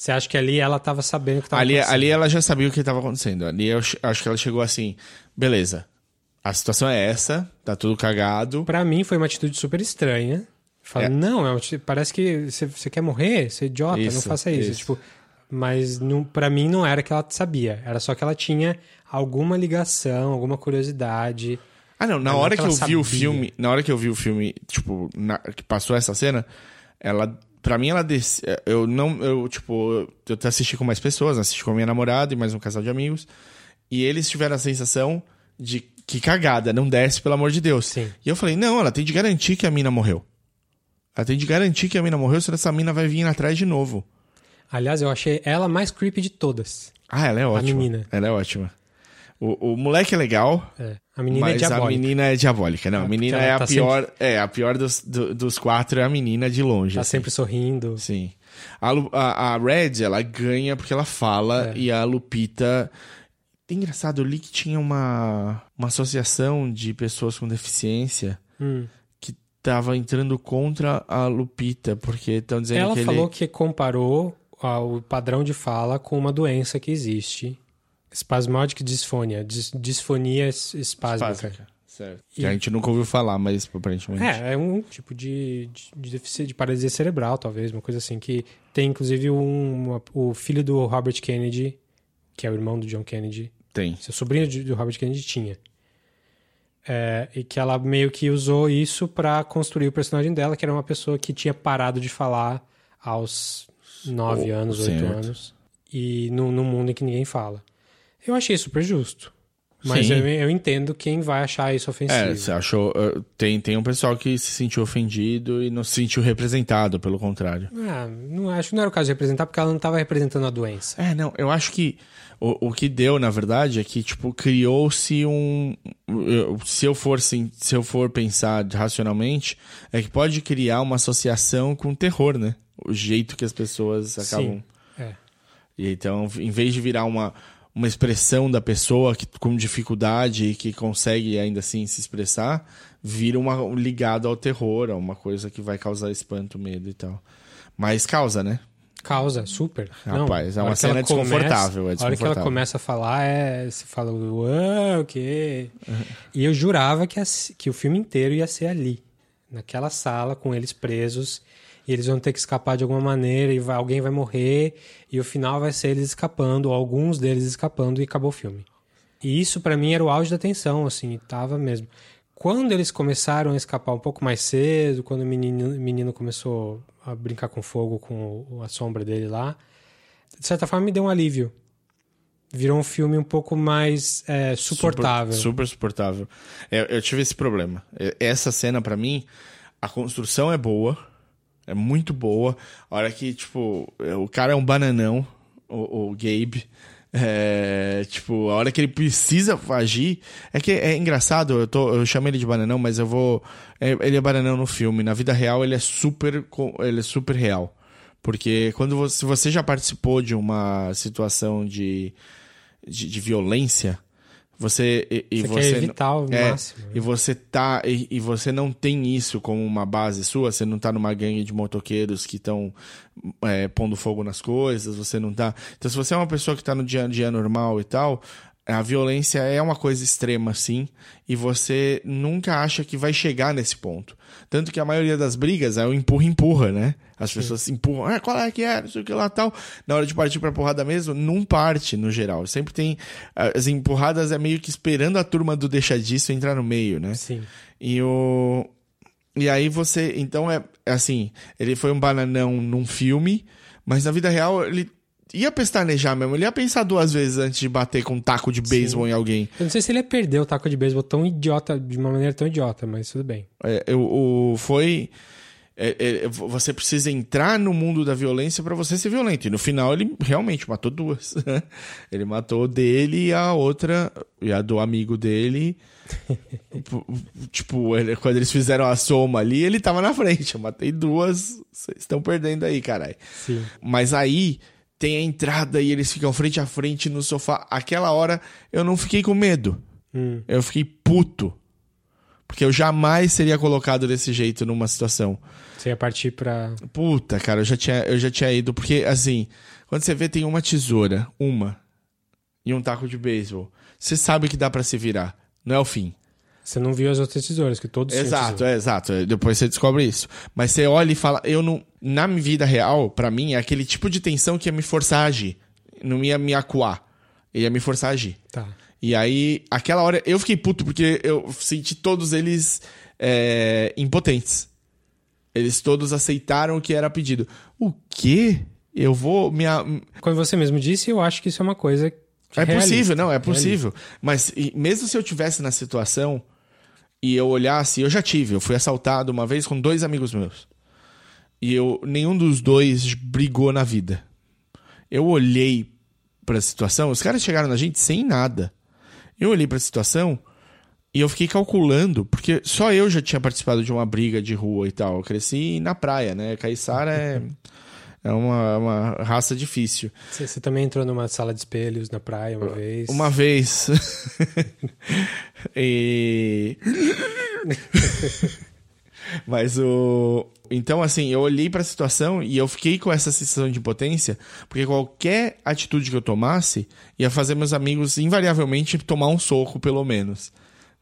Você acha que ali ela tava sabendo o que tava Ali, acontecendo? ali ela já sabia o que estava acontecendo. Ali eu ch- acho que ela chegou assim, beleza. A situação é essa, tá tudo cagado. Pra mim foi uma atitude super estranha. Fala, É. não, é atitude- parece que você, quer morrer, você é idiota, não Isso, faça isso. isso. Tipo, mas não, pra mim não era que ela sabia, era só que ela tinha alguma ligação, alguma curiosidade. Ah, não, na Não hora que que eu ela vi o sabia. filme, na hora que eu vi o filme, tipo, na- que passou essa cena, ela, pra mim ela desce, eu não, eu, tipo, eu assisti com mais pessoas, assisti com a minha namorada e mais um casal de amigos, e eles tiveram a sensação de que cagada, não desce, pelo amor de Deus. Sim. E eu falei, não, ela tem de garantir que a mina morreu. Ela tem de garantir que a mina morreu, senão essa mina vai vir atrás de novo. Aliás, eu achei ela mais creepy de todas. Ah, ela é ótima. menina. Ela é ótima. O, o moleque é legal, É, A menina é mas a diabólica. menina é diabólica. Não, a porque menina ela é a tá pior. É, a pior dos, do- dos quatro é a menina de longe. Tá assim. sempre sorrindo. Sim. A, a, a Red, ela ganha porque ela fala É. e a Lupita. É engraçado, eu li que tinha uma, uma associação de pessoas com deficiência Hum. que tava entrando contra a Lupita, porque estão dizendo Ela que ele... falou que comparou o padrão de fala com uma doença que existe. Spasmodic disfonia. dis- disfonia es- espásmica. Espásmica, Certo. E- Que a gente nunca ouviu falar, mas aparentemente. É, é um tipo de, de, de deficiência de paralisia cerebral, talvez, uma coisa assim, que tem inclusive um, uma- o filho do Robert Kennedy, que é o irmão do John Kennedy, Tem. seu sobrinho do Robert Kennedy tinha. É, e que ela meio que usou isso pra construir o personagem dela, que era uma pessoa que tinha parado de falar aos nove Oh, anos, oito anos, e num, num mundo em que ninguém fala. Eu achei super justo. Mas Sim. eu, eu entendo quem vai achar isso ofensivo. É, você achou. uh, Tem, tem um pessoal que se sentiu ofendido e não se sentiu representado, pelo contrário. Ah, não acho que não era o caso de representar, porque ela não estava representando a doença. É, não, eu acho que o, o que deu, na verdade, é que, tipo, criou-se um. Se eu for sim, se eu for pensar racionalmente, é que pode criar uma associação com terror, né? O jeito que as pessoas acabam. É. E então, em vez de virar uma, uma expressão da pessoa que, com dificuldade e que consegue ainda assim se expressar, vira uma, um ligado ao terror, a uma coisa que vai causar espanto, medo e tal. Mas causa, né? Causa, super. Rapaz, é a uma cena começa- desconfortável, é A hora que ela desconfortável. começa a falar, é, você fala, uau, o quê? E eu jurava que, a- que o filme inteiro ia ser ali, naquela sala, com eles presos, e eles vão ter que escapar de alguma maneira, e vai- alguém vai morrer, e o final vai ser eles escapando, ou alguns deles escapando, e acabou o filme. E isso, pra mim, era o auge da tensão, assim, tava mesmo. quando eles começaram a escapar um pouco mais cedo, quando o menino, menino começou a brincar com fogo com a sombra dele lá, de certa forma me deu um alívio. Virou um filme um pouco mais é, suportável. Super, super suportável. É, eu tive esse problema. É, Essa cena, pra mim, a construção é boa. É muito boa. A hora que, tipo, é, o cara é um bananão, o, o Gabe. É, tipo, a hora que ele precisa agir. É que é engraçado, eu, tô, eu chamo ele de bananão, mas eu vou. é, ele é bananão no filme. Na vida real, ele é super, ele é super real. Porque quando você, você já participou de uma situação de, de, de violência, você. E, e Você você quer evitar o é, máximo, né? E você tá. E, e você não tem isso como uma base sua, você não tá numa gangue de motoqueiros que estão pondo fogo nas coisas, você não tá. Então, se você é uma pessoa que tá no dia a dia normal e tal. A violência é uma coisa extrema, sim, e você nunca acha que vai chegar nesse ponto. Tanto que a maioria das brigas é o empurra-empurra, né? As pessoas se empurram, ah, qual é que é, não sei o que lá tal. Na hora de partir pra porrada mesmo, não parte no geral. Sempre tem. As empurradas é meio que esperando a turma do deixa disso entrar no meio, né? Sim. E o. E aí você. Então é, é assim: ele foi um bananão num filme, mas na vida real ele ia pestanejar mesmo. Ele ia pensar duas vezes antes de bater com um taco de beisebol em alguém. Eu não sei se ele ia perder o taco de beisebol tão idiota, de uma maneira tão idiota, mas tudo bem. É, eu- o, foi. é, é, você precisa entrar no mundo da violência pra você ser violento. E no final ele realmente matou duas. [laughs] ele matou dele e a outra, e a do amigo dele. [laughs] Tipo, ele- quando eles fizeram a soma ali, ele tava na frente. Eu matei duas, vocês estão perdendo aí, caralho. Sim. Mas aí tem a entrada e eles ficam frente a frente no sofá. Aquela hora eu não fiquei com medo. Hum. Eu fiquei puto. Porque eu jamais seria colocado desse jeito numa situação. Você ia partir pra. Puta, cara, eu já tinha, eu já tinha ido. Porque, assim, quando você vê, tem uma tesoura, uma, e um taco de beisebol. Você sabe que dá pra se virar. Não é o fim. Você não viu as outras tesouras, que todos Exato, é exato. Depois você descobre isso. Mas você olha e fala, eu não. Na minha vida real, pra mim, é aquele tipo de tensão que ia me forçar a agir. Não ia me acuar. Ia me forçar a agir. Tá. E aí, aquela hora, eu fiquei puto porque eu senti todos eles é, impotentes. Eles todos aceitaram o que era pedido. O quê? Eu vou me. Como você mesmo disse, eu acho que isso é uma coisa. É realista. possível, não, é possível. Mas e mesmo se eu tivesse na situação e eu olhasse, eu já tive, eu fui assaltado uma vez com dois amigos meus. E eu nenhum dos dois brigou na vida. Eu olhei pra situação, os caras chegaram na gente sem nada. Eu olhei pra situação e eu fiquei calculando, porque só eu já tinha participado de uma briga de rua e tal. Eu cresci na praia, né? Caiçara é, [laughs] é uma, uma raça difícil. Você, você também entrou numa sala de espelhos na praia uma vez. Uma vez. [laughs] e. Mas o. Então, assim, eu olhei pra situação e eu fiquei com essa sensação de impotência, porque qualquer atitude que eu tomasse ia fazer meus amigos, invariavelmente, tomar um soco, pelo menos.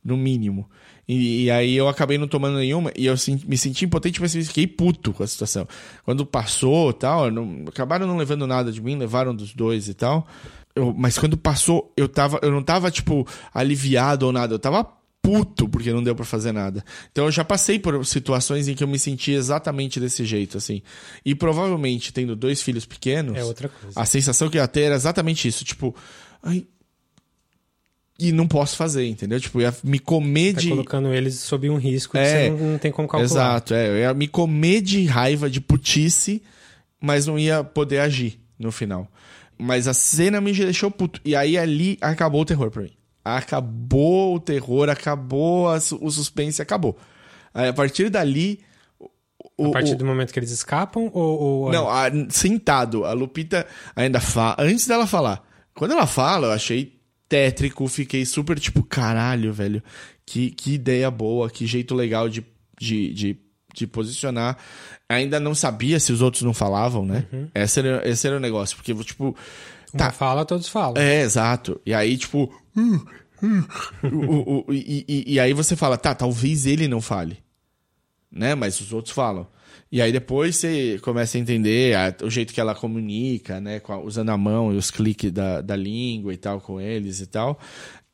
No mínimo. E, e aí eu acabei não tomando nenhuma e eu me senti impotente, mas fiquei puto com a situação. Quando passou e tal, não- acabaram não levando nada de mim, levaram dos dois e tal. Eu- mas quando passou, eu tava. Eu não tava, tipo, aliviado ou nada. Eu tava puto porque não deu pra fazer nada. Então eu já passei por situações em que eu me senti exatamente desse jeito, assim. E provavelmente, tendo dois filhos pequenos, É a sensação que eu ia ter era exatamente isso. Tipo, ai. E não posso fazer, entendeu? Tipo, ia me comer Tá de. colocando eles sob um risco que É, você não, não tem como calcular. Exato, é. Eu ia me comer de raiva, de putice, mas não ia poder agir no final. Mas a cena me deixou puto. E aí ali acabou o terror pra mim. Acabou o terror, acabou a o suspense, acabou. Aí, a partir dali. O, A partir o- do momento que eles escapam ou. ou Não, a- sentado. A Lupita ainda fala. Antes dela falar. Quando ela fala, eu achei tétrico. Fiquei super tipo, caralho, velho. Que, que ideia boa, que jeito legal de, de, de, de posicionar. Ainda não sabia se os outros não falavam, né? Esse, era, esse era o negócio. Porque, tipo. Uma Tá. fala, todos falam. É, exato. E aí, tipo. "Uh, uh", o- o- e, e- e aí você fala, tá, talvez ele não fale. Né? Mas os outros falam. E aí depois você começa a entender a- o jeito que ela comunica, né? a- usando a mão e os cliques da, da língua e tal com eles e tal.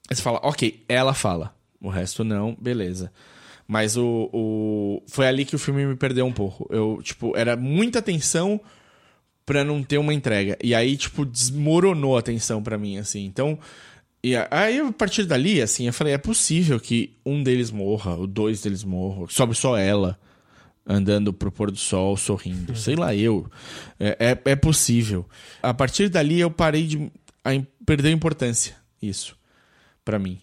Aí você fala, ok, ela fala. O resto não, beleza. Mas o, o. Foi ali que o filme me perdeu um pouco. Eu, tipo, era muita tensão pra não ter uma entrega. E aí, tipo, desmoronou a tensão pra mim, assim. Então. E aí, a partir dali, assim, eu falei, é possível que um deles morra, ou dois deles morram. Sobe só ela, andando pro pôr do sol, sorrindo. Sei lá, eu. É, é, é possível. A partir dali, eu parei de. A, perdeu importância, isso, pra mim.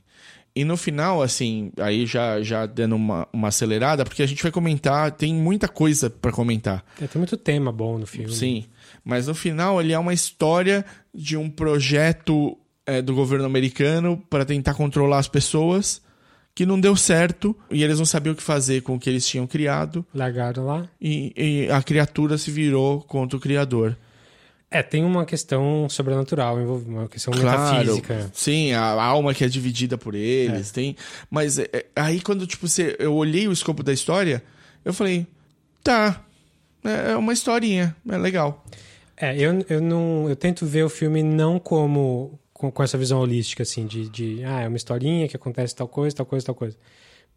E no final, assim, aí já, já dando uma, uma acelerada, porque a gente vai comentar, tem muita coisa pra comentar. É, tem muito tema bom no filme. Sim. Mas no final ele é uma história de um projeto é, do governo americano para tentar controlar as pessoas que não deu certo e eles não sabiam o que fazer com o que eles tinham criado Largaram lá. e, e a criatura se virou contra o criador. É, tem uma questão sobrenatural envolvida, uma questão Claro, metafísica. sim, a alma que é dividida por eles, tem. Mas é, é, aí quando tipo você, eu olhei o escopo da história, eu falei, tá, é é uma historinha, é legal. É, eu, eu não. Eu tento ver o filme não como. Com, com essa visão holística, assim, de, de. Ah, é uma historinha que acontece tal coisa, tal coisa, tal coisa.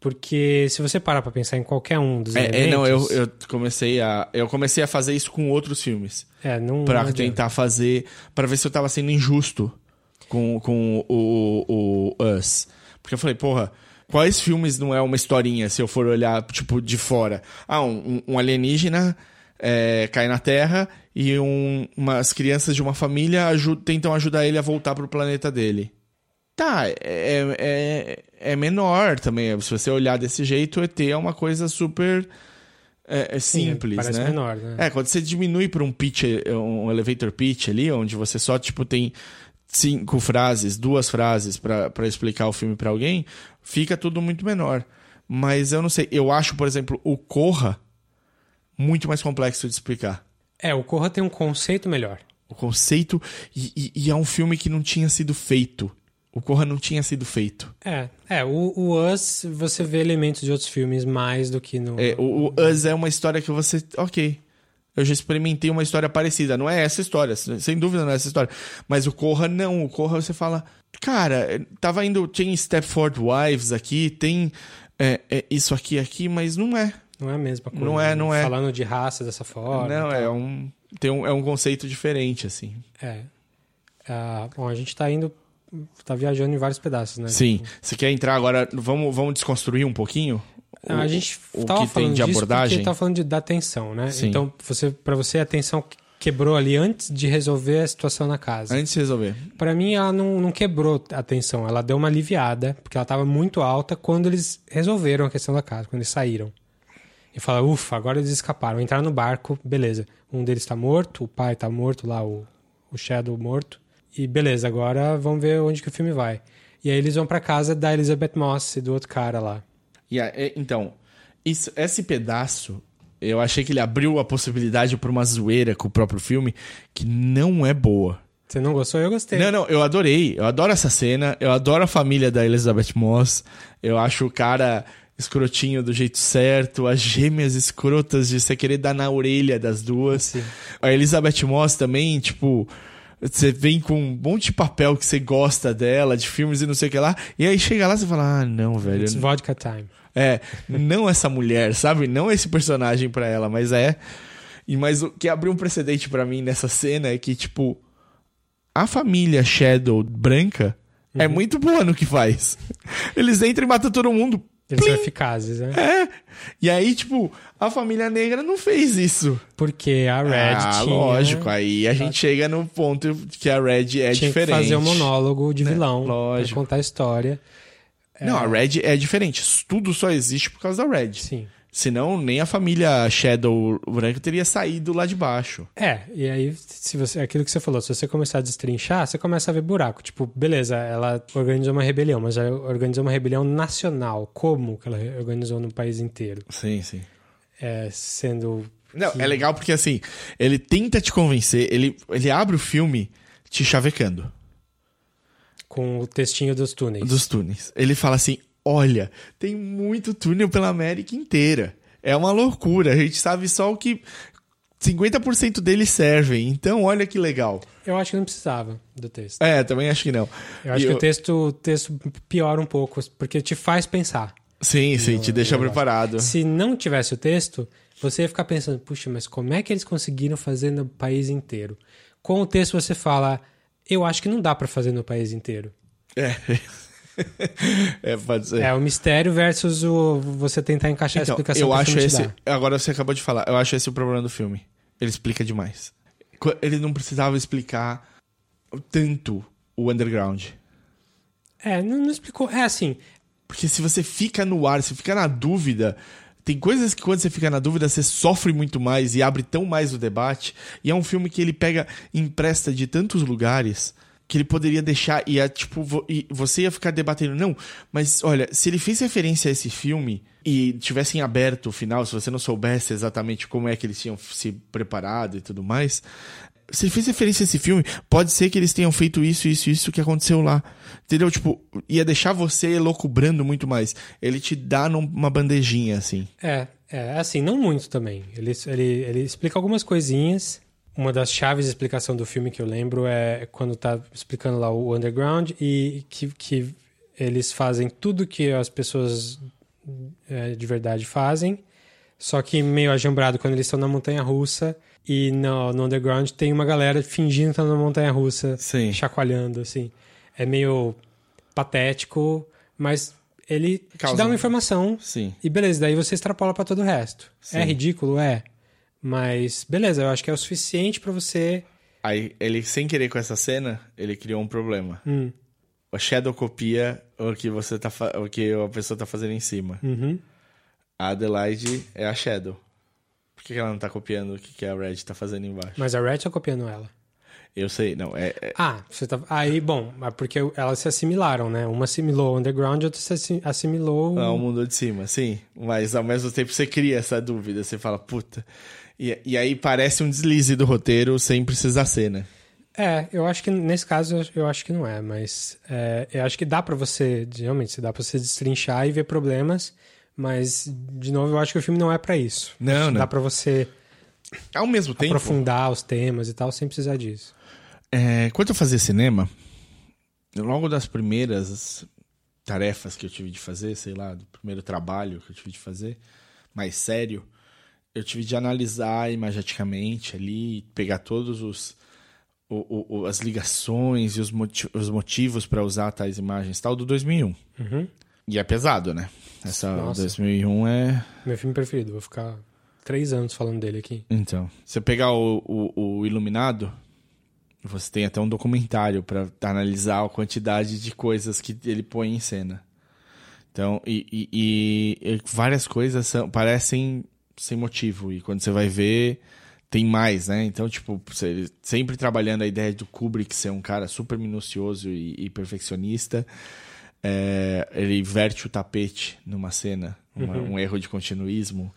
Porque se você parar pra pensar em qualquer um dos É, elementos... é, não, eu, eu comecei a eu comecei a fazer isso com outros filmes. É, não, Pra não tentar fazer. Pra ver se eu tava sendo injusto com, com o, o, o Us. Porque eu falei, porra, quais filmes não é uma historinha se eu for olhar, tipo, de fora? Ah, um, um alienígena é, cai na Terra e um, umas crianças de uma família aju- tentam ajudar ele a voltar pro planeta dele. Tá, é, é, é menor também. Se você olhar desse jeito, ET é uma coisa super é, é Sim, simples, parece né? menor, né? É, quando você diminui para um pitch, um elevator pitch ali, onde você só, tipo, tem cinco frases, duas frases pra explicar o filme pra alguém, fica tudo muito menor. Mas eu não sei, eu acho, por exemplo, o Corra muito mais complexo de explicar. É, o Corra tem um conceito melhor. O conceito, e, e- e é um filme que não tinha sido feito. O Corra não tinha sido feito. É, é o, o Us, você vê elementos de outros filmes mais do que no... É, o, o Us é uma história que você. Ok. Eu já experimentei uma história parecida. Não é essa história, sem dúvida não é essa história. Mas o Corra não. O Corra você fala. Cara, tava indo. Tem Stepford Wives aqui, tem é, é, isso aqui aqui, mas não é. Não é a mesma coisa. Não é, né? não é. Falando de raça dessa forma. não, é um. Tem um, é um conceito diferente, assim. É. Ah, bom, a gente tá indo... Tá viajando em vários pedaços, né? Sim. Você quer entrar agora? Vamos, vamos desconstruir um pouquinho? Ah, o- a gente o tava que tem falando de abordagem? porque tava falando de, da tensão, né? Sim. Então, você, para você, a tensão quebrou ali antes de resolver a situação na casa. Antes de resolver. Pra mim, ela não, não quebrou a tensão. Ela deu uma aliviada, porque ela tava muito alta quando eles resolveram a questão da casa, quando eles saíram. E fala, ufa, agora eles escaparam. Entraram no barco, beleza. Um deles tá morto, o pai tá morto lá, o, o Shadow morto. E beleza, agora vamos ver onde que o filme vai. E aí eles vão pra casa da Elizabeth Moss e do outro cara lá. E a- é, então, isso, esse pedaço, eu achei que ele abriu a possibilidade pra uma zoeira com o próprio filme que não é boa. Você não gostou? Eu gostei. Não, não, eu adorei. Eu adoro essa cena. Eu adoro a família da Elizabeth Moss. Eu acho o cara escrotinho do jeito certo. As gêmeas escrotas de você querer dar na orelha das duas. Sim. A Elizabeth Moss também, tipo. Você vem com um monte de papel que você gosta dela, de filmes e não sei o que lá. E aí chega lá e você fala: Ah, não, velho. It's vodka time. É, não essa mulher, sabe? Não esse personagem pra ela, mas é. E mas o que abriu um precedente pra mim nessa cena é que tipo a família Shadow branca é Uhum. muito boa no que faz. Eles entram e matam todo mundo. Eles Plim! são eficazes, né? É. E aí, tipo, a família negra não fez isso. Porque a Red ah, tinha... lógico. Aí a gente chega no ponto que a Red é tinha diferente. que fazer um monólogo de vilão Lógico. pra contar a história. Não, a Red é diferente. Tudo só existe por causa da Red. Sim. Senão, nem a família Shadow branca teria saído lá de baixo. É, e aí, se você, aquilo que você falou, se você começar a destrinchar, você começa a ver buraco. Tipo, beleza, ela organizou uma rebelião, mas ela organizou uma rebelião nacional. Como que ela organizou no país inteiro? Sim, sim. É, sendo. Não, que- é legal porque assim, ele tenta te convencer, ele, ele abre o filme te chavecando Com o textinho dos túneis. dos túneis. Ele fala assim: olha, tem muito túnel pela América inteira. É uma loucura. A gente sabe só o que. 50% deles servem. Então, olha que legal. Eu acho que não precisava do texto. É, também acho que não. Eu acho E que o texto, o texto piora um pouco, porque te faz pensar. Sim, sim, te deixa eu preparado. Se não tivesse o texto, você ia ficar pensando, puxa, mas como é que eles conseguiram fazer no país inteiro? Com o texto você fala, eu acho que não dá pra fazer no país inteiro. É. [laughs] é, pode ser. É o mistério versus o você tentar encaixar a Então, explicação eu que acho esse. Agora você acabou de falar. Eu acho esse o problema do filme. Ele explica demais. Ele não precisava explicar tanto o underground. É, não, não explicou. É assim, Porque se você fica no ar, se fica na dúvida. Tem coisas que quando você fica na dúvida, você sofre muito mais e abre tão mais o debate. E é um filme que ele pega, empresta de tantos lugares que ele poderia deixar e é tipo vo- e você ia ficar debatendo não mas olha se ele fez referência a esse filme e tivessem aberto o final se você não soubesse exatamente como é que eles tinham se preparado e tudo mais se ele fez referência a esse filme, pode ser que eles tenham feito isso, isso, isso que aconteceu lá. Entendeu? Tipo, ia deixar você elocubrando muito mais. Ele te dá numa bandejinha, assim. É, é assim, não muito também. Ele, ele, ele explica algumas coisinhas. Uma das chaves de explicação do filme que eu lembro é quando tá explicando lá o underground e que, que eles fazem tudo que as pessoas é, de verdade fazem, só que meio ajambrado quando eles estão na montanha russa e no, no underground tem uma galera fingindo estar na montanha russa, Sim. chacoalhando, assim. É meio patético, mas ele te Causa dá uma um- informação Sim. e beleza, daí você extrapola pra todo o resto. Sim. É ridículo? É. Mas beleza, eu acho que é o suficiente pra você. Aí, ele, sem querer com essa cena, ele criou um problema. Hum. O Shadow copia o que você tá fa- o que a pessoa tá fazendo em cima. Uhum. A Adelaide é a Shadow. Por que ela não tá copiando o que a Red tá fazendo embaixo? Mas a Red tá copiando ela. Eu sei, não. É, é- Ah, você tá. Aí, bom, é porque elas se assimilaram, né? Uma assimilou o underground, outra se assi- assimilou. É o mundo de cima, sim. Mas ao mesmo tempo você cria essa dúvida. Você fala, puta. E, e aí parece um deslize do roteiro sem precisar ser, né? É, eu acho que nesse caso eu- acho que não é, mas é, eu acho que dá pra você, realmente, dá pra você destrinchar e ver problemas, mas de novo eu acho que o filme não é pra isso. Não, não. Dá pra você Ao mesmo tempo, aprofundar os temas e tal sem precisar disso. é, quando eu fazia cinema, logo das primeiras tarefas que eu tive de fazer, sei lá, do primeiro trabalho que eu tive de fazer, mais sério, eu tive de analisar imageticamente ali, pegar todos os o- o- as ligações e os, moti- os motivos para usar tais imagens, tal do 2001. Uhum. E é pesado, né? Essa Nossa. 2001 é Meu filme preferido, vou ficar três anos falando dele aqui. Então, se você pegar o, o, o Iluminado, você tem até um documentário para analisar a quantidade de coisas que ele põe em cena. Então, e, e- e- e várias coisas são- parecem sem motivo. E quando você vai ver, tem mais, né? Então, tipo, você- sempre trabalhando a ideia do Kubrick ser um cara super minucioso e, e perfeccionista. é, ele verte o tapete numa cena, uma- um erro de continuismo.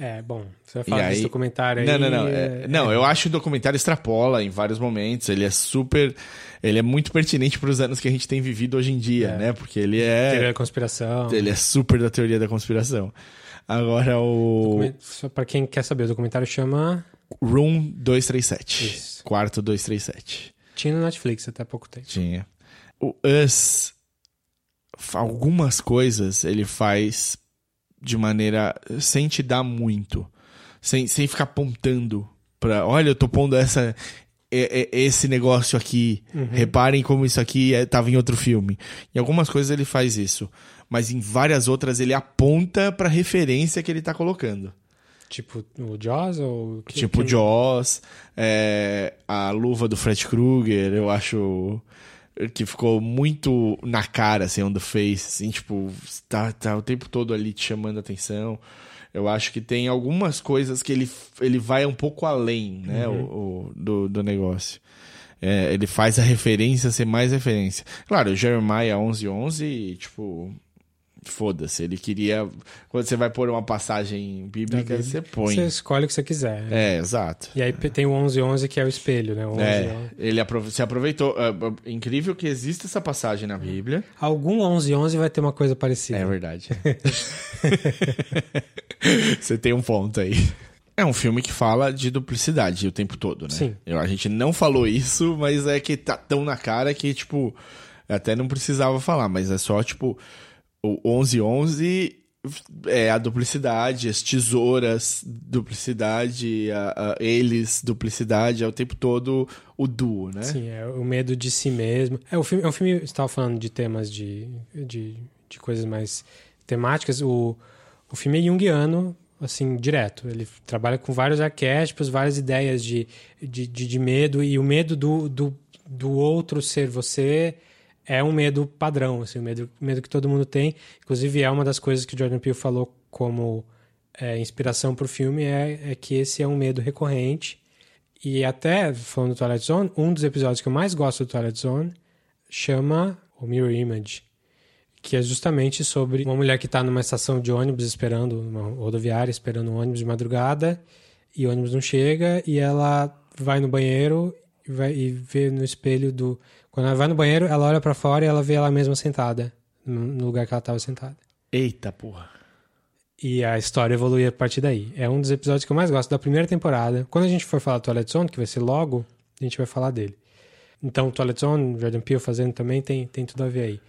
É, bom, você vai E falar aí- desse documentário aí. Não, não, não. é- É- não, eu acho que o documentário extrapola em vários momentos. Ele é super. Ele é muito pertinente para os anos que a gente tem vivido hoje em dia, É. né? Porque ele Teoria é. da conspiração. Ele é super da teoria da conspiração. Agora o. Document- Só pra quem quer saber, o documentário chama. Room 237. Isso. Quarto 237. Tinha no Netflix até há pouco tempo. Tinha. O Us. Algumas coisas ele faz de maneira. sem te dar muito. Sem, sem ficar apontando pra. Olha, eu tô pondo essa. é- é- Esse negócio aqui, reparem como isso aqui é, tava em outro filme. Em algumas coisas ele faz isso, mas em várias outras ele aponta pra referência que ele tá colocando. Tipo o Jaws ou. que- Tipo que- Jaws, é, a luva do Fred Krueger, eu acho que ficou muito na cara, assim, on the face, assim, tipo, tá, tá o tempo todo ali te chamando a atenção. Eu acho que tem algumas coisas que ele, ele vai um pouco além, né, o, o- do, do negócio. É, ele faz a referência ser mais referência. Claro, o Jeremiah 1111, tipo, foda-se, ele queria... Quando você vai pôr uma passagem bíblica, você põe. Você escolhe o que você quiser. É, exato. E aí tem o 1111 que é o espelho, né? O 11, É, ele se aproveitou. é, é incrível que exista essa passagem na Bíblia. Algum 1111 vai ter uma coisa parecida. É verdade. [laughs] Você tem um ponto aí. É um filme que fala de duplicidade o tempo todo, né? Sim. Eu, a gente não falou isso, mas é que tá tão na cara que, tipo, até não precisava falar, mas é só, tipo, o 1111 é a duplicidade, as tesouras, duplicidade, a, a- eles, duplicidade, é o tempo todo o duo, né? Sim, é o medo de si mesmo. É, o filme, é um filme, você estava falando de temas de, de, de coisas mais temáticas. O, o filme é junguiano, assim, direto. Ele trabalha com vários arquétipos, várias ideias de, de, de, de medo, e o medo do, do, do outro ser você é um medo padrão, assim, o medo, medo que todo mundo tem. Inclusive, é uma das coisas que o Jordan Peele falou como é, inspiração para o filme, é, é que esse é um medo recorrente. E até, falando do Twilight Zone, um dos episódios que eu mais gosto do Twilight Zone chama o Mirror Image, que é justamente sobre uma mulher que está numa estação de ônibus esperando, uma rodoviária esperando um ônibus de madrugada, e o ônibus não chega, e ela vai no banheiro e, vai, e vê no espelho do... Quando ela vai no banheiro, ela olha para fora e ela vê ela mesma sentada, no lugar que ela estava sentada. Eita porra. E a história evolui a partir daí. É um dos episódios que eu mais gosto da primeira temporada. Quando a gente for falar do Twilight Zone, que vai ser logo, a gente vai falar dele. Então, Twilight Zone, Jordan Peele fazendo também tem, tem tudo a ver aí.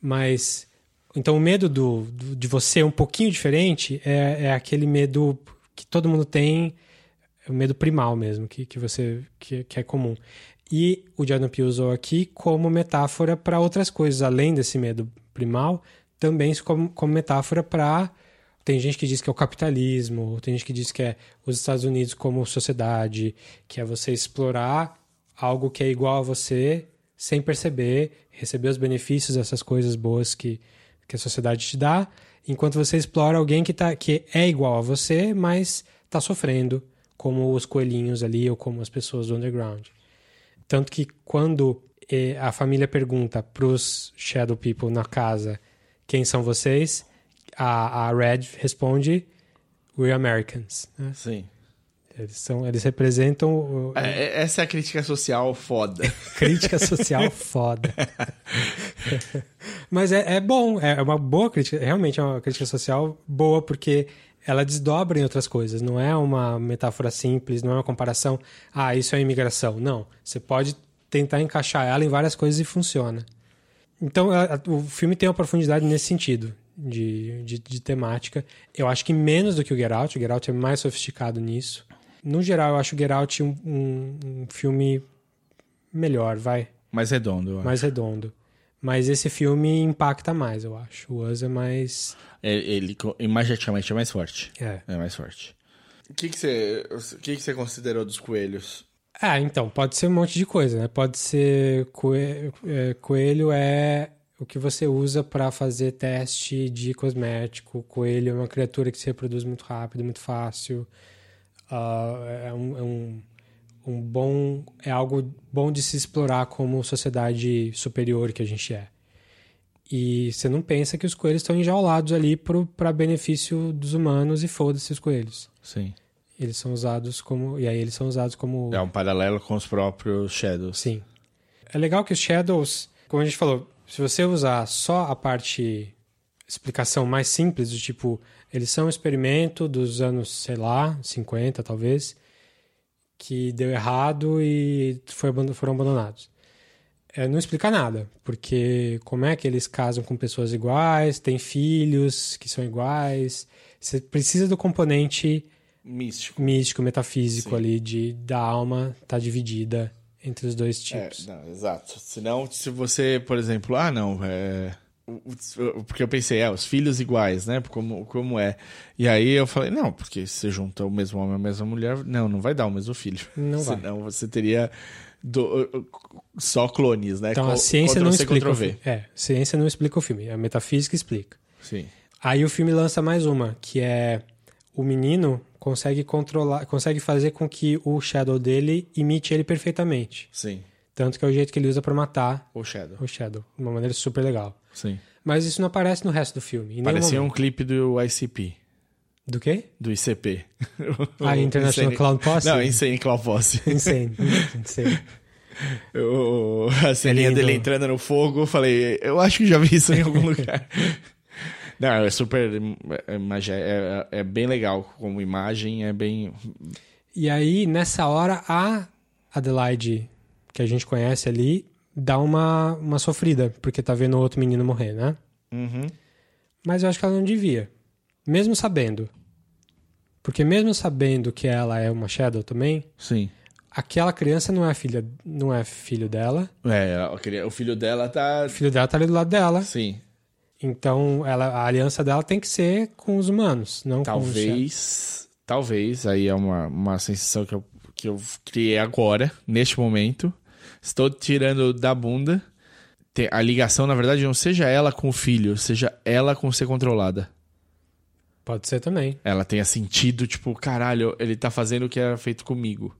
Mas, então o medo do, do- de você um pouquinho diferente é, é aquele medo que todo mundo tem, é o medo primal mesmo, que, que você que, que é comum. E o Peele usou aqui como metáfora para outras coisas, além desse medo primal, também como, como metáfora para tem gente que diz que é o capitalismo, tem gente que diz que é os Estados Unidos como sociedade, que é você explorar algo que é igual a você sem perceber, receber os benefícios dessas coisas boas que, que a sociedade te dá, enquanto você explora alguém que, tá, que é igual a você, mas está sofrendo, como os coelhinhos ali ou como as pessoas do underground. Tanto que quando eh, a família pergunta pros Shadow People na casa quem são vocês, a, a Red responde We're Americans. né? Sim. Eles, são, eles representam o- É, é- essa é a crítica social foda. [laughs] crítica social foda. [laughs] Mas é, é bom, é uma boa crítica, realmente é uma crítica social boa, porque ela desdobra em outras coisas, não é uma metáfora simples, não é uma comparação, ah, isso é imigração. Não, você pode tentar encaixar ela em várias coisas e funciona. Então, o filme tem uma profundidade nesse sentido, de, de, de temática. Eu acho que menos do que o Get Out, o Get Out é mais sofisticado nisso. No geral, eu acho o Get Out um, um, um filme melhor, vai, Mais redondo, eu acho. mais redondo. Mas esse filme impacta mais, eu acho. O Us é mais. É, Ele, imageticamente é mais forte. É. É mais forte. O que, que, você, o que, que você considerou dos coelhos? Ah, então, pode ser um monte de coisa, né? Pode ser. coe- é, Coelho é o que você usa para fazer teste de cosmético. Coelho é uma criatura que se reproduz muito rápido, muito fácil. Ah, é um, é um, um bom. É algo bom de se explorar como sociedade superior que a gente é. E você não pensa que os coelhos estão enjaulados ali para benefício dos humanos e foda-se os coelhos. Sim. Eles são usados como. E aí eles são usados como. É um paralelo com os próprios Shadows. Sim. É legal que os Shadows, como a gente falou, se você usar só a parte explicação mais simples, do tipo, eles são um experimento dos anos, sei lá, 50 talvez, que deu errado e foram abandonados. É, não explica nada, porque como é que eles casam com pessoas iguais, têm filhos que são iguais, você precisa do componente Místico. místico, metafísico Sim. ali, de, da alma tá dividida entre os dois É, tipos. não, exato. Senão, se você, por exemplo, ah, não, é. Porque eu pensei, é, os filhos iguais, né? Como, como é. E aí eu falei, não, porque se você junta o mesmo homem e a mesma mulher, não, não vai dar o mesmo filho. Não [laughs] vai. Senão você teria do- só clones, né? Então Co- a ciência não explica o filme. É, a ciência não explica o filme, a metafísica explica. Sim. Aí o filme lança mais uma, que é o menino consegue controlar, consegue fazer com que o Shadow dele imite ele perfeitamente. Sim. Tanto que é o jeito que ele usa pra matar O Shadow. o Shadow, de uma maneira super legal. Sim. Mas isso não aparece no resto do filme. Parecia um clipe do ICP. Do quê? Do ICP. [laughs] Ah, International Insane- Clown Posse? Não, Insane Clown Posse. Insane. [laughs] Insane. A ceninha É dele entrando no fogo, eu falei, eu acho que já vi isso em algum [laughs] lugar. Não, é super. É, é, é, é bem legal como imagem, é bem. E aí, nessa hora, a Adelaide, que a gente conhece ali, dá uma, uma sofrida, porque tá vendo outro menino morrer, né? Uhum. Mas eu acho que ela não devia. Mesmo sabendo. Porque mesmo sabendo que ela é uma Shadow também, Sim. aquela criança não é filha, não é filho dela. É, o filho dela tá. O filho dela tá ali do lado dela. Sim. Então, ela, a aliança dela tem que ser com os humanos, não. Talvez. Talvez, aí é uma, uma sensação que eu, que eu criei agora, neste momento. Estou tirando da bunda. A ligação, na verdade, não seja ela com o filho, seja ela com ser controlada. Pode ser também. Ela tenha sentido, tipo, caralho, ele tá fazendo o que era feito comigo.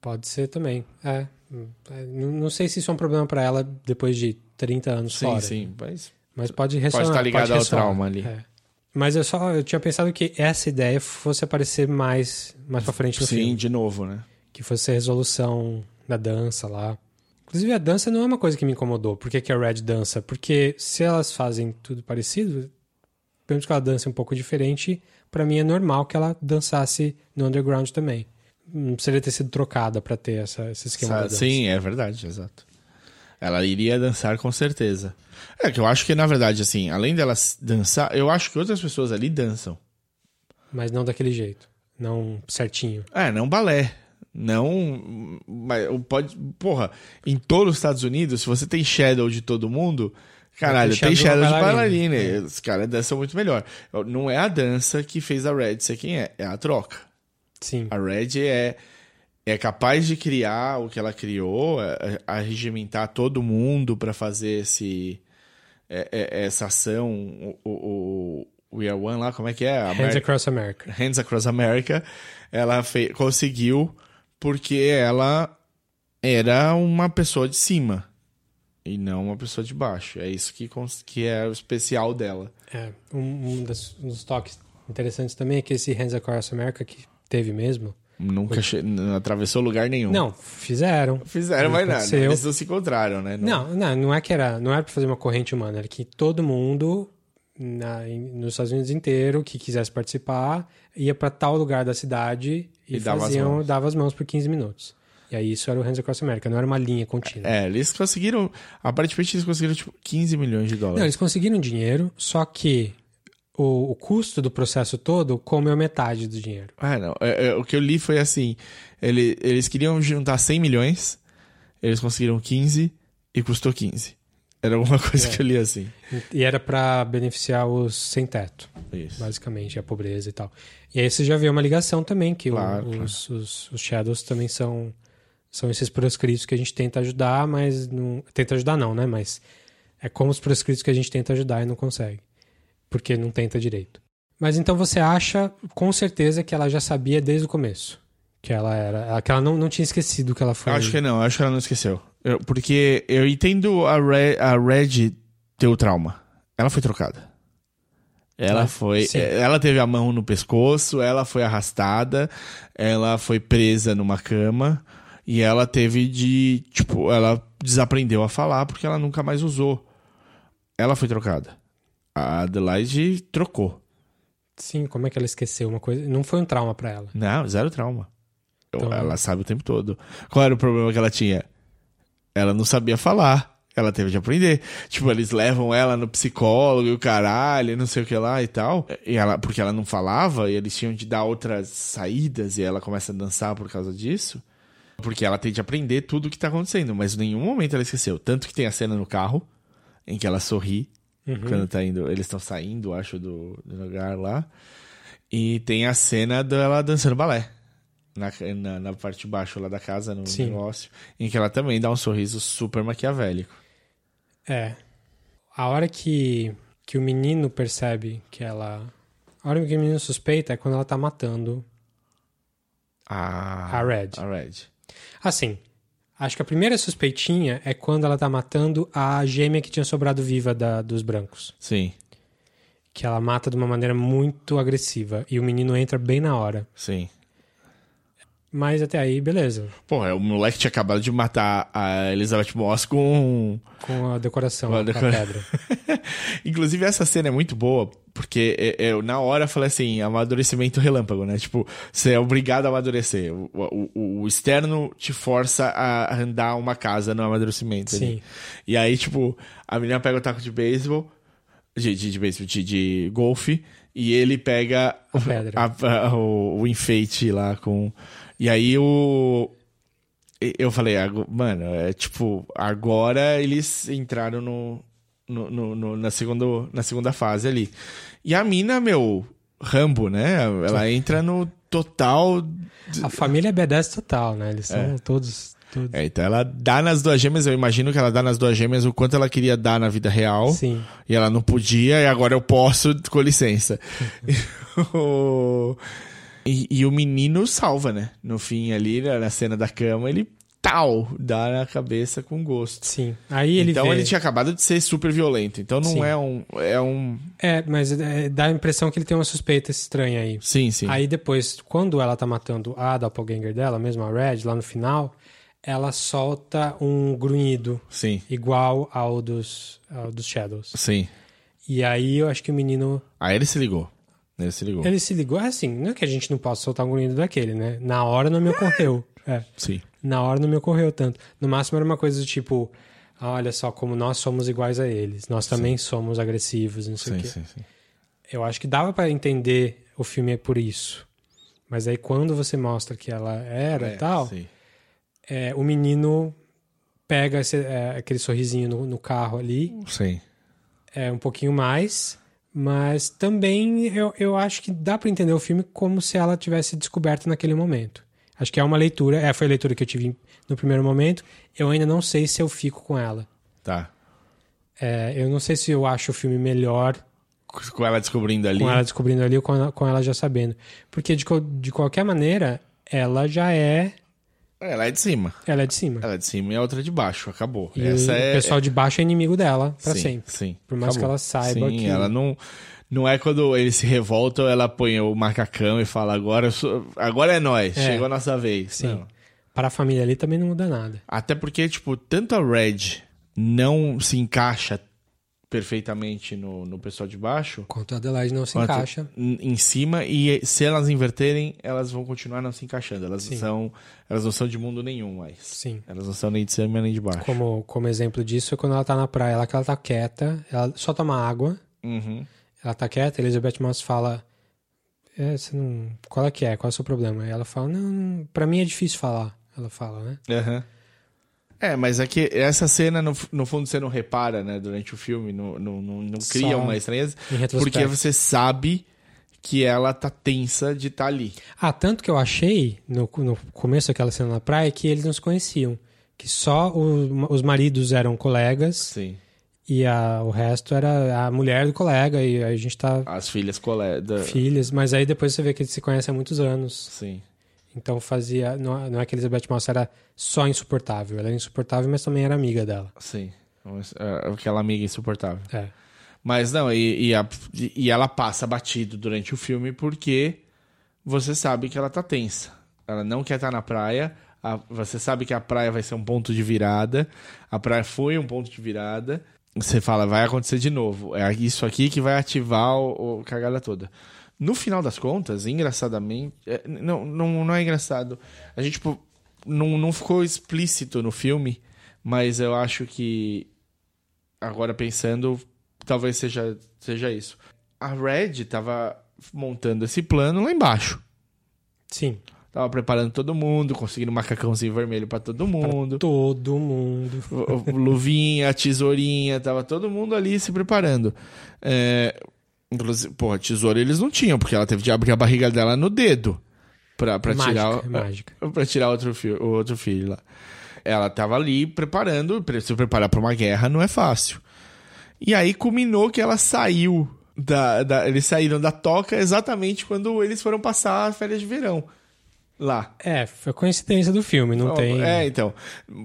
Pode ser também. É. Não, sei se isso é um problema pra ela depois de 30 anos Sim, fora. sim. Mas Mas pode ressonar. estar ligado ao ressoar. trauma ali. É. Mas eu só eu tinha pensado que essa ideia fosse aparecer mais, mais pra frente no sim, filme. de novo, né? Que fosse a resolução da dança lá. Inclusive, a dança não é uma coisa que me incomodou. Por que, que a Red dança? Porque se elas fazem tudo parecido, mesmo que ela dance um pouco diferente, pra mim é normal que ela dançasse no underground também. Não precisaria ter sido trocada pra ter essa, esse esquema da dança. Sim, é verdade, exato. Ela iria dançar com certeza. É que eu acho que, na verdade, assim, além dela dançar, eu acho que outras pessoas ali dançam. Mas não daquele jeito. Não certinho. É, não balé. Não. Mas pode. Porra, em todos os Estados Unidos, se você tem shadow de todo mundo. Caralho, tem shadow de bailarina. bailarina. Os caras dançam muito melhor. Não é a dança que fez a Red ser quem é, é a troca. Sim. A Red é, é capaz de criar o que ela criou, é- é arregimentar todo mundo pra fazer esse, é- é- essa ação. O, o, o We Are One lá, como é que é? Hands Across America. Hands Across America. Ela conseguiu porque ela era uma pessoa de cima e não uma pessoa de baixo. É isso que, que é o especial dela. É, um, um das- um dos toques interessantes também é que esse Hands Across America que teve mesmo. Nunca che- não atravessou lugar nenhum. Não, fizeram. Fizeram, mas nada. Eles não se encontraram, né? Não, não, não é que era, não era para fazer uma corrente humana, era que todo mundo na, nos Estados Unidos inteiro que quisesse participar ia para tal lugar da cidade e, E dava as faziam, mãos. dava as mãos por 15 minutos. E aí isso era o Hands Across America, não era uma linha contínua. É, eles conseguiram. Aparentemente eles conseguiram, tipo, 15 milhões de Não, dólares. eles conseguiram dinheiro, só que o, o custo do processo todo comeu metade do dinheiro. Ah, não. É, é, o que eu li foi assim: ele- eles queriam juntar 100 milhões, eles conseguiram 15 e custou 15. Era alguma [laughs] coisa É. que eu li assim. E era para beneficiar os sem teto. Isso. basicamente, a pobreza e tal. E aí você já vê uma ligação também, que o- Claro, os, os, os Shadows também são, são esses proscritos que a gente tenta ajudar, mas não. Tenta ajudar, não, né? Mas é como os proscritos que a gente tenta ajudar e não consegue. Porque não tenta direito. Mas então você acha, com certeza, que ela já sabia desde o começo. Que ela era. Que ela não, não tinha esquecido que ela foi. Acho que não, acho que ela não esqueceu. Eu- porque eu entendo a Red, a Red ter o trauma. Ela foi trocada. Ela foi. sim. Ela teve a mão no pescoço, ela foi arrastada, ela foi presa numa cama e ela teve de. Tipo, ela desaprendeu a falar porque ela nunca mais usou. Ela foi trocada. A Adelaide trocou. Sim, como é que ela esqueceu uma coisa? Não foi um trauma pra ela. Não, zero trauma. Então- Ela sabe o tempo todo. Qual era o problema que ela tinha? Ela não sabia falar. Ela teve de aprender. Tipo, eles levam ela no psicólogo e o caralho, não sei o que lá e tal. E ela, porque ela não falava e eles tinham de dar outras saídas e ela começa a dançar por causa disso. Porque ela tem de aprender tudo o que tá acontecendo, mas em nenhum momento ela esqueceu. Tanto que tem a cena no carro em que ela sorri quando tá indo. Eles estão saindo, acho, do, do lugar lá. E tem a cena dela dançando balé. Na, na, na parte de baixo lá da casa, no Sim. negócio. Em que ela também dá um sorriso super maquiavélico. É. A hora que, que o menino percebe que ela. A hora que o menino suspeita é quando ela tá matando. A, A Red. A Red. Assim, acho que a primeira suspeitinha é quando ela tá matando a gêmea que tinha sobrado viva da, dos brancos. Sim, Que ela mata de uma maneira muito agressiva. E o menino entra bem na hora. sim. Mas até aí, beleza. Porra, o moleque tinha acabado de matar a Elizabeth Moss com. Com a decoração, Com a decora- pedra. [laughs] Inclusive, essa cena é muito boa, porque é- é, eu, na hora, falei assim: amadurecimento relâmpago, né? Tipo, você é obrigado a amadurecer. O, o- o externo te força a andar uma casa no amadurecimento. ali. Sim. E aí, tipo, a menina pega o taco de beisebol, de, de, de beisebol, de, de golfe, e ele pega A pedra. a- a- o, o enfeite lá com. E aí o. Eu falei, mano, é tipo, agora eles entraram no, no, no- no- na, segunda, na segunda fase ali. E a mina, meu, Rambo, né? Ela entra no total. A família é B10 total, né? Eles são todos... todos... É, então ela dá nas duas gêmeas, eu imagino que ela dá nas duas gêmeas o quanto ela queria dar na vida real. Sim. E ela não podia, e agora eu posso, com licença. [laughs] [laughs] E, e o menino salva, né? No fim ali, na na cena da cama, ele tal, dá na cabeça com gosto. Sim. Aí ele então vê... ele tinha acabado de ser super violento. Então não Sim. é um. É um. É, mas é, dá a impressão que ele tem uma suspeita estranha aí. Sim, sim. Aí depois, quando ela tá matando a doppelganger dela, mesmo a Red, lá no final, ela solta um grunhido Sim, igual ao dos, ao dos Shadows. sim. E aí eu acho que o menino. Aí ele se ligou. Ele se ligou. Ele se ligou, é assim, não é que a gente não possa soltar um grunhido daquele, né? Na hora não me ocorreu. É. Sim. Na hora não me ocorreu tanto. No máximo era uma coisa do tipo. "Ah, Olha só, como nós somos iguais a eles. Nós também somos agressivos, não sei Sim, o quê. sim, sim. Eu acho que dava pra entender o filme por isso. Mas aí quando você mostra que ela era É, e tal, sim. é, o menino pega esse- é, aquele sorrisinho no, no carro ali, Sim. é um pouquinho mais, mas também eu, eu acho que dá pra entender o filme como se ela tivesse descoberto naquele momento. Acho que é uma leitura, é, foi a leitura que eu tive no primeiro momento. Eu ainda não sei se eu fico com ela. Tá. É, eu não sei se eu acho o filme melhor Com ela descobrindo ali. com ela descobrindo ali ou com ela, com ela já sabendo. Porque de, de qualquer maneira, ela já é. Ela é de cima. Ela é de cima. Ela é de cima e a outra é de baixo. Acabou. E Essa o é. pessoal de baixo é inimigo dela pra sim, sempre. Sim. Por mais que ela saiba sim, que- ela não. Não é quando eles se revoltam, ela põe o macacão e fala: agora, sou- agora é nós, É. chegou a nossa vez. Sim. Não. Para a família ali também não muda nada. Até porque, tipo, tanto a Red não se encaixa perfeitamente no, no pessoal de baixo, Quanto a Adelaide não se encaixa. em cima, e se elas inverterem, elas vão continuar não se encaixando. Elas, Sim. são, elas não são de mundo nenhum mais. Sim. Elas não são nem de cima nem de baixo. Como, como exemplo disso é quando ela tá na praia, que ela tá quieta, ela só toma água, Uhum. ela tá quieta, Elizabeth Moss fala. É, você não... Qual é que é? Qual é o seu problema? Aí ela fala, não, não, pra mim é difícil falar. Ela fala, né? Aham. É, mas é que essa cena, no, no fundo, você não repara, né, durante o filme, não, não, não, não cria Só uma estranheza, porque você sabe que ela tá tensa de estar ali. Ah, tanto que eu achei no, no começo daquela cena na praia que eles não se conheciam. Que só o- os maridos eram colegas Sim. e a, o resto era a mulher do colega e a gente tá As filhas colegas. filhas. Mas aí depois você vê que eles se conhecem há muitos anos. Sim. Então fazia. Não, não é que a Elizabeth Moss era só insuportável. Ela era insuportável, mas também era amiga dela. Sim. Mas, é, Aquela amiga insuportável. É. Mas não, e, e, a- e ela passa batido durante o filme porque você sabe que ela tá tensa. Ela não quer estar na praia. a- você sabe que a praia vai ser um ponto de virada. A praia foi um ponto de virada. Você fala, vai acontecer de novo. É isso aqui que vai ativar o, o cagada toda. No final das contas, engraçadamente. é, não, não, não é engraçado. A gente, tipo, não, não ficou explícito no filme, mas eu acho que agora pensando, talvez seja, seja isso. A Red tava montando esse plano lá embaixo. Sim. Tava preparando todo mundo, conseguindo um macacãozinho vermelho pra todo mundo. Todo mundo. Luvinha, tesourinha, tava todo mundo ali se preparando. É, inclusive, porra, tesoura eles não tinham, porque ela teve de abrir a barriga dela no dedo pra, pra Mágica, tirar. é mágica. [laughs] Pra tirar outro filho, o outro filho lá. Ela tava ali preparando, pre- se preparar pra uma guerra não é fácil. E aí culminou que ela saiu da, da- eles saíram da toca exatamente quando eles foram passar as férias de verão lá. É, foi coincidência do filme, não tem. É, então.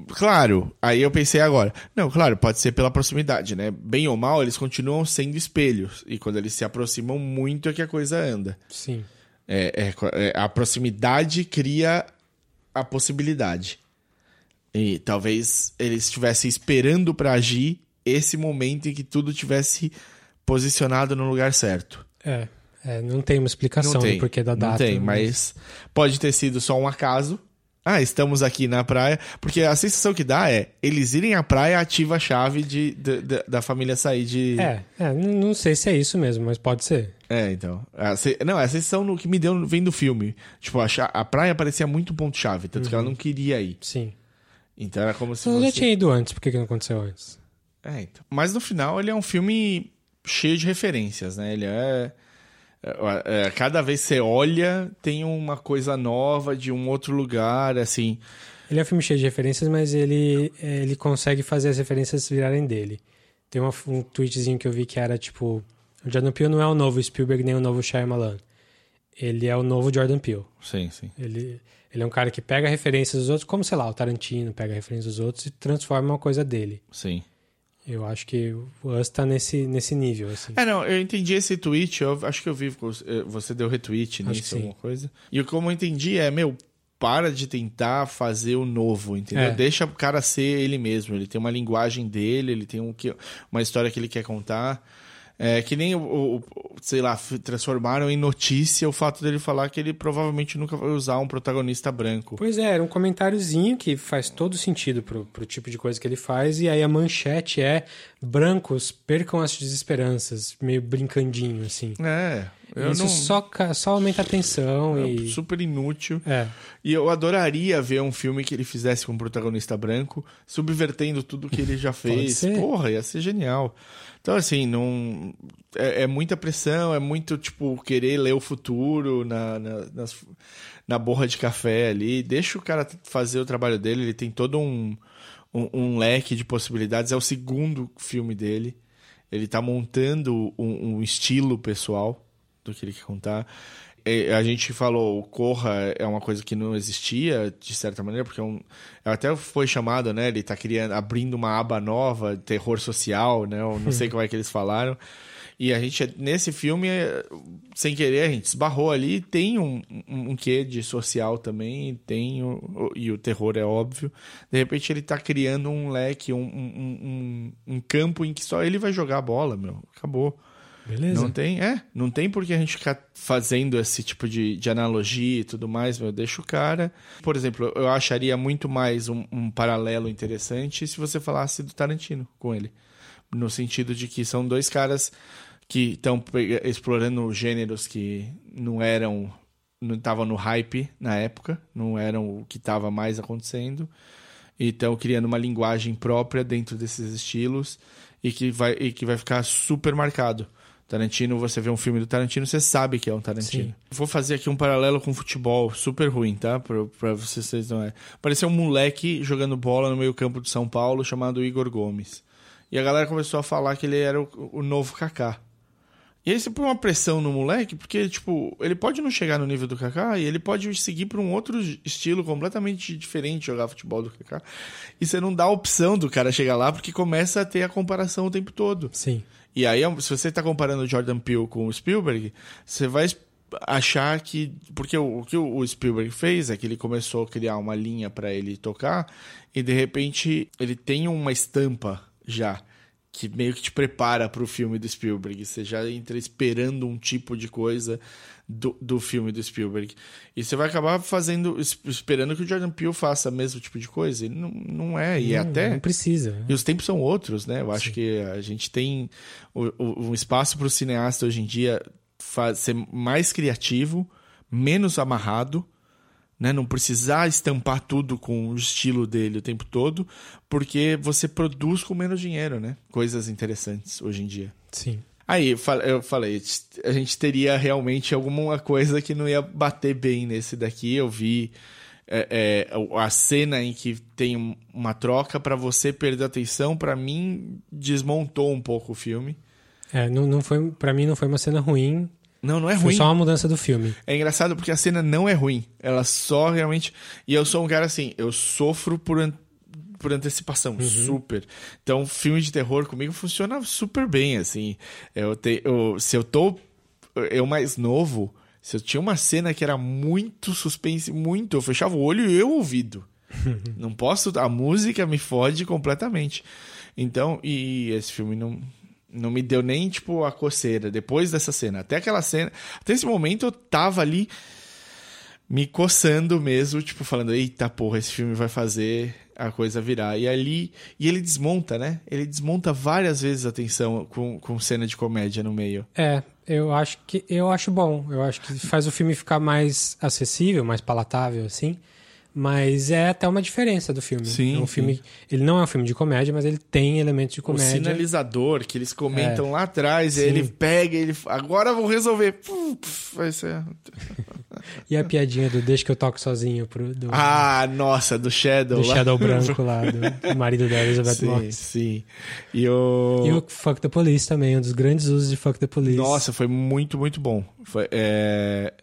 Claro, aí eu pensei agora. Não, claro, pode ser pela proximidade, né? Bem ou mal, eles continuam sendo espelhos. E quando eles se aproximam muito é que a coisa anda. Sim. É, é, é, a proximidade cria a possibilidade. E talvez ele estivesse esperando pra agir esse momento em que tudo tivesse posicionado no lugar certo. É, é, não tem uma explicação Não tem, do porquê da não data. tem, mas pode ter sido só um acaso. Ah, estamos aqui na praia. Porque a sensação que dá é, eles irem à praia ativa a chave de, de- de- da família sair de... É, é, não não sei se é isso mesmo, mas pode ser. É, então. A se- Não, a sensação no que me deu vem do filme. Tipo, a, a praia parecia muito ponto-chave, tanto que ela não queria ir. Sim. Então era como se já fosse... tinha ido antes, por que, que não aconteceu antes? É, então. Mas no final ele é um filme cheio de referências, né? Ele é... é- é, cada vez que você olha, tem uma coisa nova de um outro lugar, assim... Ele é um filme cheio de referências, mas ele, é, ele consegue fazer as referências virarem dele. Tem uma- um tweetzinho que eu vi que era tipo: o Jordan Peele não é o novo Spielberg nem o novo Shyamalan. Ele é o novo Jordan Peele. Sim, sim. Ele, ele é um cara que pega referências dos outros, como sei lá, o Tarantino pega referências dos outros e transforma uma coisa dele. Sim. Eu acho que o Us tá nesse, nesse nível, assim. É, não, eu entendi esse tweet, eu acho que eu vi, eh, você deu retweet Acho nisso, alguma coisa. E como eu entendi é, meu, para de tentar fazer o novo, entendeu? É. Deixa o cara ser ele mesmo, ele tem uma linguagem dele, ele tem um, uma história que ele quer contar. É, que nem, o, o- sei lá, transformaram em notícia o fato dele falar que ele provavelmente nunca vai usar um protagonista branco. Pois é, era um comentáriozinho que faz todo sentido pro, pro tipo de coisa que ele faz, e aí a manchete é brancos percam as desesperanças, meio brincandinho, assim. É, eu Isso não... só, só aumenta a tensão é e... super inútil. É, E eu adoraria ver um filme que ele fizesse com um protagonista branco, subvertendo tudo que ele já [laughs] fez. Porra, ia ser genial. Então, assim, não. É, é muita pressão, é muito, tipo, querer ler o futuro na, na, nas- na borra de café ali. Deixa o cara fazer o trabalho dele, ele tem todo um, um, um leque de possibilidades. É o segundo filme dele. Ele tá montando um, um estilo pessoal do que ele quer contar. É, A gente falou, o Corra é uma coisa que não existia, de certa maneira, porque é um, até foi chamado, né? Ele tá criando, abrindo uma aba nova, terror social, né? Eu não sei [laughs] como é que eles falaram. E a gente, nesse filme, é, sem querer, a gente esbarrou ali. Tem um, um, um quê de social também, tem o- e o terror é óbvio. De repente ele tá criando um leque, um, um, um, um campo em que só ele vai jogar a bola, meu. Acabou. Beleza. Não tem, é, não tem por que a gente ficar fazendo esse tipo de, de analogia e tudo mais, meu, deixa o cara. Por exemplo, eu acharia muito mais um, um paralelo interessante se você falasse do Tarantino com ele. No sentido de que são dois caras que estão explorando gêneros que não eram. não estavam no hype na época, não eram o que estava mais acontecendo. E estão criando uma linguagem própria dentro desses estilos e que vai, e que vai ficar super marcado. Tarantino, você vê um filme do Tarantino, você sabe que é um Tarantino. Sim. Vou fazer aqui um paralelo com futebol, super ruim, tá? Pra, pra vocês não é. Pareceu um moleque jogando bola no meio campo de São Paulo chamado Igor Gomes. E a galera começou a falar que ele era o, o novo Kaká. E aí você põe uma pressão no moleque, porque, tipo, ele pode não chegar no nível do Kaká e ele pode seguir para um outro estilo completamente diferente de jogar futebol do Kaká. E você não dá a opção do cara chegar lá, porque começa a ter a comparação o tempo todo. Sim. E aí, se você está comparando o Jordan Peele com o Spielberg, você vai achar que. Porque o, o que o Spielberg fez é que ele começou a criar uma linha para ele tocar, e de repente ele tem uma estampa já. Que meio que te prepara para o filme do Spielberg. Você já entra esperando um tipo de coisa do, do filme do Spielberg. E você vai acabar fazendo. es- esperando que o Jordan Peele faça o mesmo tipo de coisa. Ele não, não é. E não, até. Não precisa. né? E os tempos são outros, né? Eu acho que a gente tem o- o- um espaço para o cineasta hoje em dia ser mais criativo, menos amarrado, né? Não precisar estampar tudo com o estilo dele o tempo todo, porque você produz com menos dinheiro, né? Coisas interessantes hoje em dia. Sim. Aí eu fa- eu falei, a gente teria realmente alguma coisa que não ia bater bem nesse daqui. Eu vi é, é, a cena em que tem um- uma troca pra você perder a atenção, pra mim desmontou um pouco o filme. É, não, não foi, pra mim não foi uma cena ruim, Não, não é foi ruim. só uma mudança do filme. É engraçado porque a cena não é ruim. Ela só realmente. E eu sou um cara assim, eu sofro por, por antecipação, super. Então, filme de terror comigo funciona super bem, assim. Eu te... eu... Se eu tô. Eu mais novo. Se eu tinha uma cena que era muito suspense, muito, eu fechava o olho e eu ouvido. [laughs] não posso, a música me fode completamente. Então, e esse filme não não me deu nem tipo a coceira depois dessa cena. Até aquela cena, até esse momento eu tava ali me coçando mesmo, tipo falando, eita porra, esse filme vai fazer a coisa virar. E ali, e ele desmonta, né? Ele desmonta várias vezes a tensão com, com cena de comédia no meio. É, eu acho que eu acho bom. Eu acho que faz o filme ficar mais acessível, mais palatável, assim. Mas é até uma diferença do filme. Sim, é um sim. filme. Ele não é um filme de comédia, mas ele tem elementos de O comédia. sinalizador que eles comentam É. lá atrás, Sim. ele pega, ele agora vou resolver. Puf, puf, vai ser. [laughs] E a piadinha do Deixa que eu toco sozinho pro, do, Ah, nossa, do Shadow. do lá. Shadow Branco lá, do, [laughs] do marido da Elizabeth Sim, Moss. sim. E o. E o Fuck the Police também, um dos grandes usos de Fuck the Police. Nossa, foi muito, muito bom. Foi, é...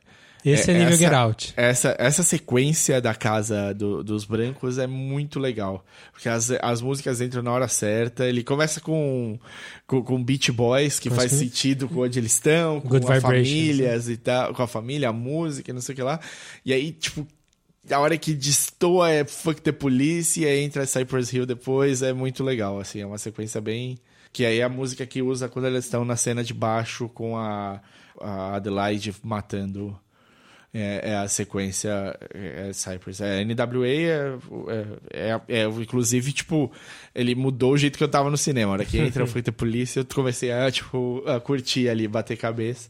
Esse é, é- nível essa- Get Out. Essa, essa sequência da casa do- dos brancos é muito legal. Porque as, as músicas entram na hora certa. Ele começa com, com, com Beach Boys, que faz sentido com onde eles estão, com Good a Vibrations, famílias e tal, com a família, a música, e não sei o que lá. E aí, tipo, a hora que destoa é Fuck the Police e aí entra Cypress Hill depois, é muito legal, assim, é uma sequência bem... Que aí é a música que usa quando eles estão na cena de baixo com a, a Adelaide matando... É, é a sequência é, é Cypress. É, NWA é, é, é, é, Inclusive, tipo, ele mudou o jeito que eu tava no cinema. A hora que [laughs] entra o Fuck the Police, eu comecei a, tipo, a curtir ali, bater cabeça.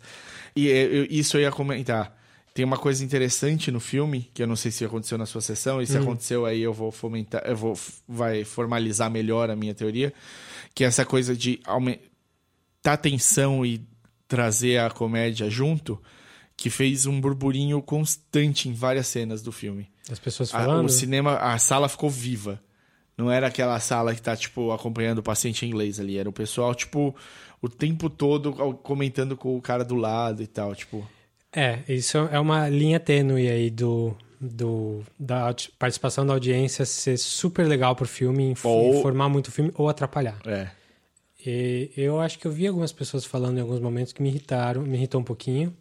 E eu- isso eu ia comentar. Tem uma coisa interessante no filme, que eu não sei se aconteceu na sua sessão, e se aconteceu aí eu vou fomentar, eu vou vai formalizar melhor a minha teoria, que é essa coisa de aumentar a tensão e trazer a comédia junto, que fez um burburinho constante em várias cenas do filme. As pessoas A- falando. o cinema, a sala ficou viva. Não era aquela sala que tá, tipo, acompanhando o paciente em inglês ali. Era o pessoal, tipo, o tempo todo comentando com o cara do lado e tal, tipo... É, isso é uma linha tênue aí do, do, da participação da audiência ser super legal pro filme, Ou- informar muito o filme ou atrapalhar. É. E eu acho que eu vi algumas pessoas falando em alguns momentos que me irritaram, me irritou um pouquinho,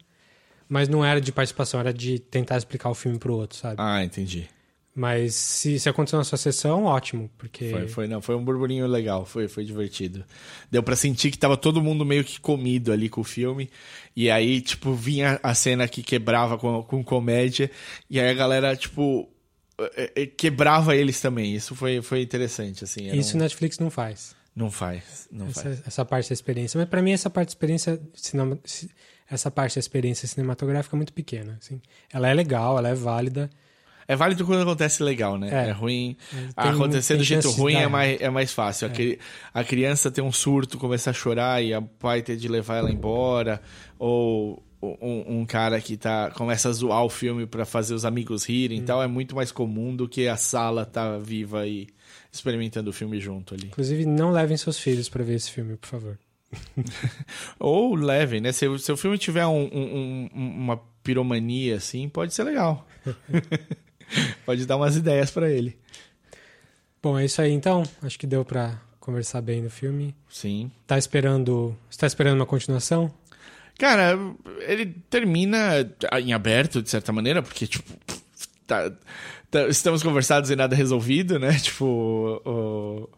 mas não era de participação, era de tentar explicar o filme pro outro, sabe? Ah, entendi. Mas se, se aconteceu na sua sessão, ótimo, porque Foi, foi, não, foi um burburinho legal, foi, foi divertido. Deu pra sentir que tava todo mundo meio que comido ali com o filme. E aí, tipo, vinha a cena que quebrava com, com comédia. E aí a galera, tipo, eh, eh, quebrava eles também. Isso foi, foi interessante, assim. isso um- Netflix não faz. Não faz, não essa, faz. essa parte da experiência. Mas pra mim essa parte da experiência cinema, ci- essa parte da experiência cinematográfica é muito pequena, assim. Ela é legal, ela é válida. É válido quando acontece legal, né? É, É. ruim. Acontecer do jeito ruim é mais, é mais fácil. A, cri- a criança ter um surto, começar a chorar e a pai ter de levar ela embora. Ou um, um cara que tá, começa a zoar o filme pra fazer os amigos rirem Hum. e tal. É muito mais comum do que a sala tá viva e experimentando o filme junto ali. Inclusive, não levem seus filhos pra ver esse filme, por favor. [laughs] Ou levem, né? Se, o- se o filme tiver um- um- um- uma piromania, assim, pode ser legal. [laughs] pode dar umas ideias pra ele. Bom, é isso aí então. Acho que deu pra conversar bem no filme. Sim. Tá esperando. Você tá esperando uma continuação? Cara, ele termina em aberto, de certa maneira, porque, tipo, tá- tá- estamos conversados e nada resolvido, né? [laughs] Tipo, o-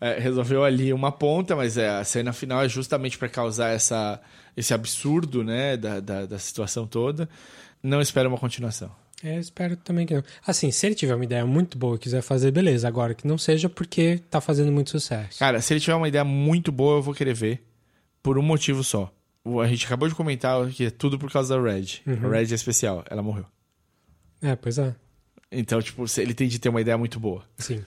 é, resolveu ali uma ponta, mas é, a cena final é justamente para causar essa, esse absurdo, né, da, da, da situação toda. Não espero uma continuação. É, eu espero também que não. Assim, se ele tiver uma ideia muito boa e quiser fazer, beleza. Agora, que não seja porque tá fazendo muito sucesso. Cara, se ele tiver uma ideia muito boa, eu vou querer ver, por um motivo só. A gente acabou de comentar que é tudo por causa da Red. A Red é especial, ela morreu. É, pois é. Então, tipo, ele tem de ter uma ideia muito boa. Sim.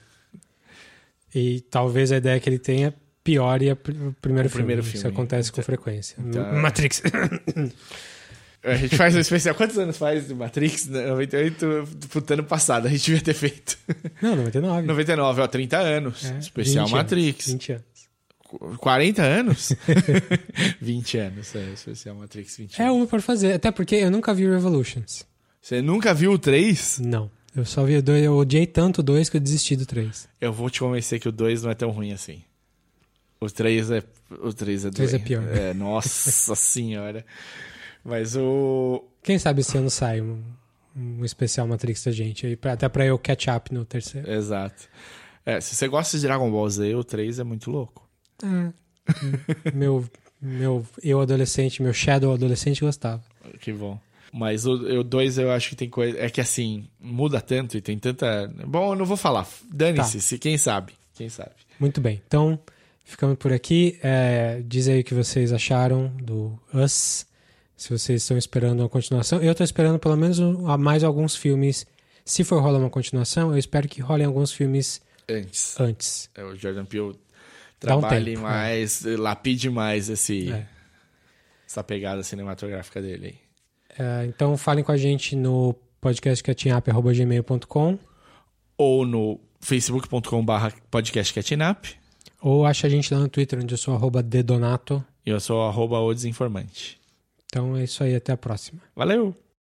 E talvez a ideia que ele tenha piore a pr- o primeiro, O filme. primeiro Isso filme. acontece com frequência. Então- Matrix. A gente faz um especial. Quantos anos faz do Matrix? 98, pro ano passado, a gente devia ter feito. não, 99. 99, ó, 30 anos. É, especial 20 Matrix. Anos, 20 anos. 40 anos? 20 anos, é, especial Matrix 20 É anos. uma por fazer. Até porque eu nunca vi Revolutions. Você nunca viu o 3? Não. Eu só vi o 2. Eu odiei tanto o 2 que eu desisti do 3. Eu vou te convencer que o 2 não é tão ruim assim. O 3 é. O 3 é, três é doente. pior. É, nossa [laughs] senhora. Mas o. Quem sabe esse ano sai um, um especial Matrix da gente aí, até pra eu catch up no terceiro. Exato. É, se você gosta de Dragon Ball Z, o 3 é muito louco. meu, meu eu adolescente, meu Shadow adolescente gostava. Que bom. Mas o 2 eu acho que tem coisa. É que assim, muda tanto e tem tanta. Bom, eu não vou falar. Dane-se, Tá. se quem sabe. Quem sabe. Muito bem, então ficamos por aqui. É, diz aí o que vocês acharam do Us. Se vocês estão esperando uma continuação. Eu estou esperando pelo menos mais alguns filmes. Se for rolar uma continuação, eu espero que rolem alguns filmes Antes. antes. É, o Jordan Peele Dá um trabalhe tempo, mais, lapide mais esse, É. essa pegada cinematográfica dele É, então falem com a gente no podcastcatchingup.gmail.com Ou no facebook.com.br podcastcatchingup. ou acha a gente lá no Twitter, onde eu sou arroba dedonato. E eu sou arroba o desinformante. Então é isso aí, até a próxima. Valeu!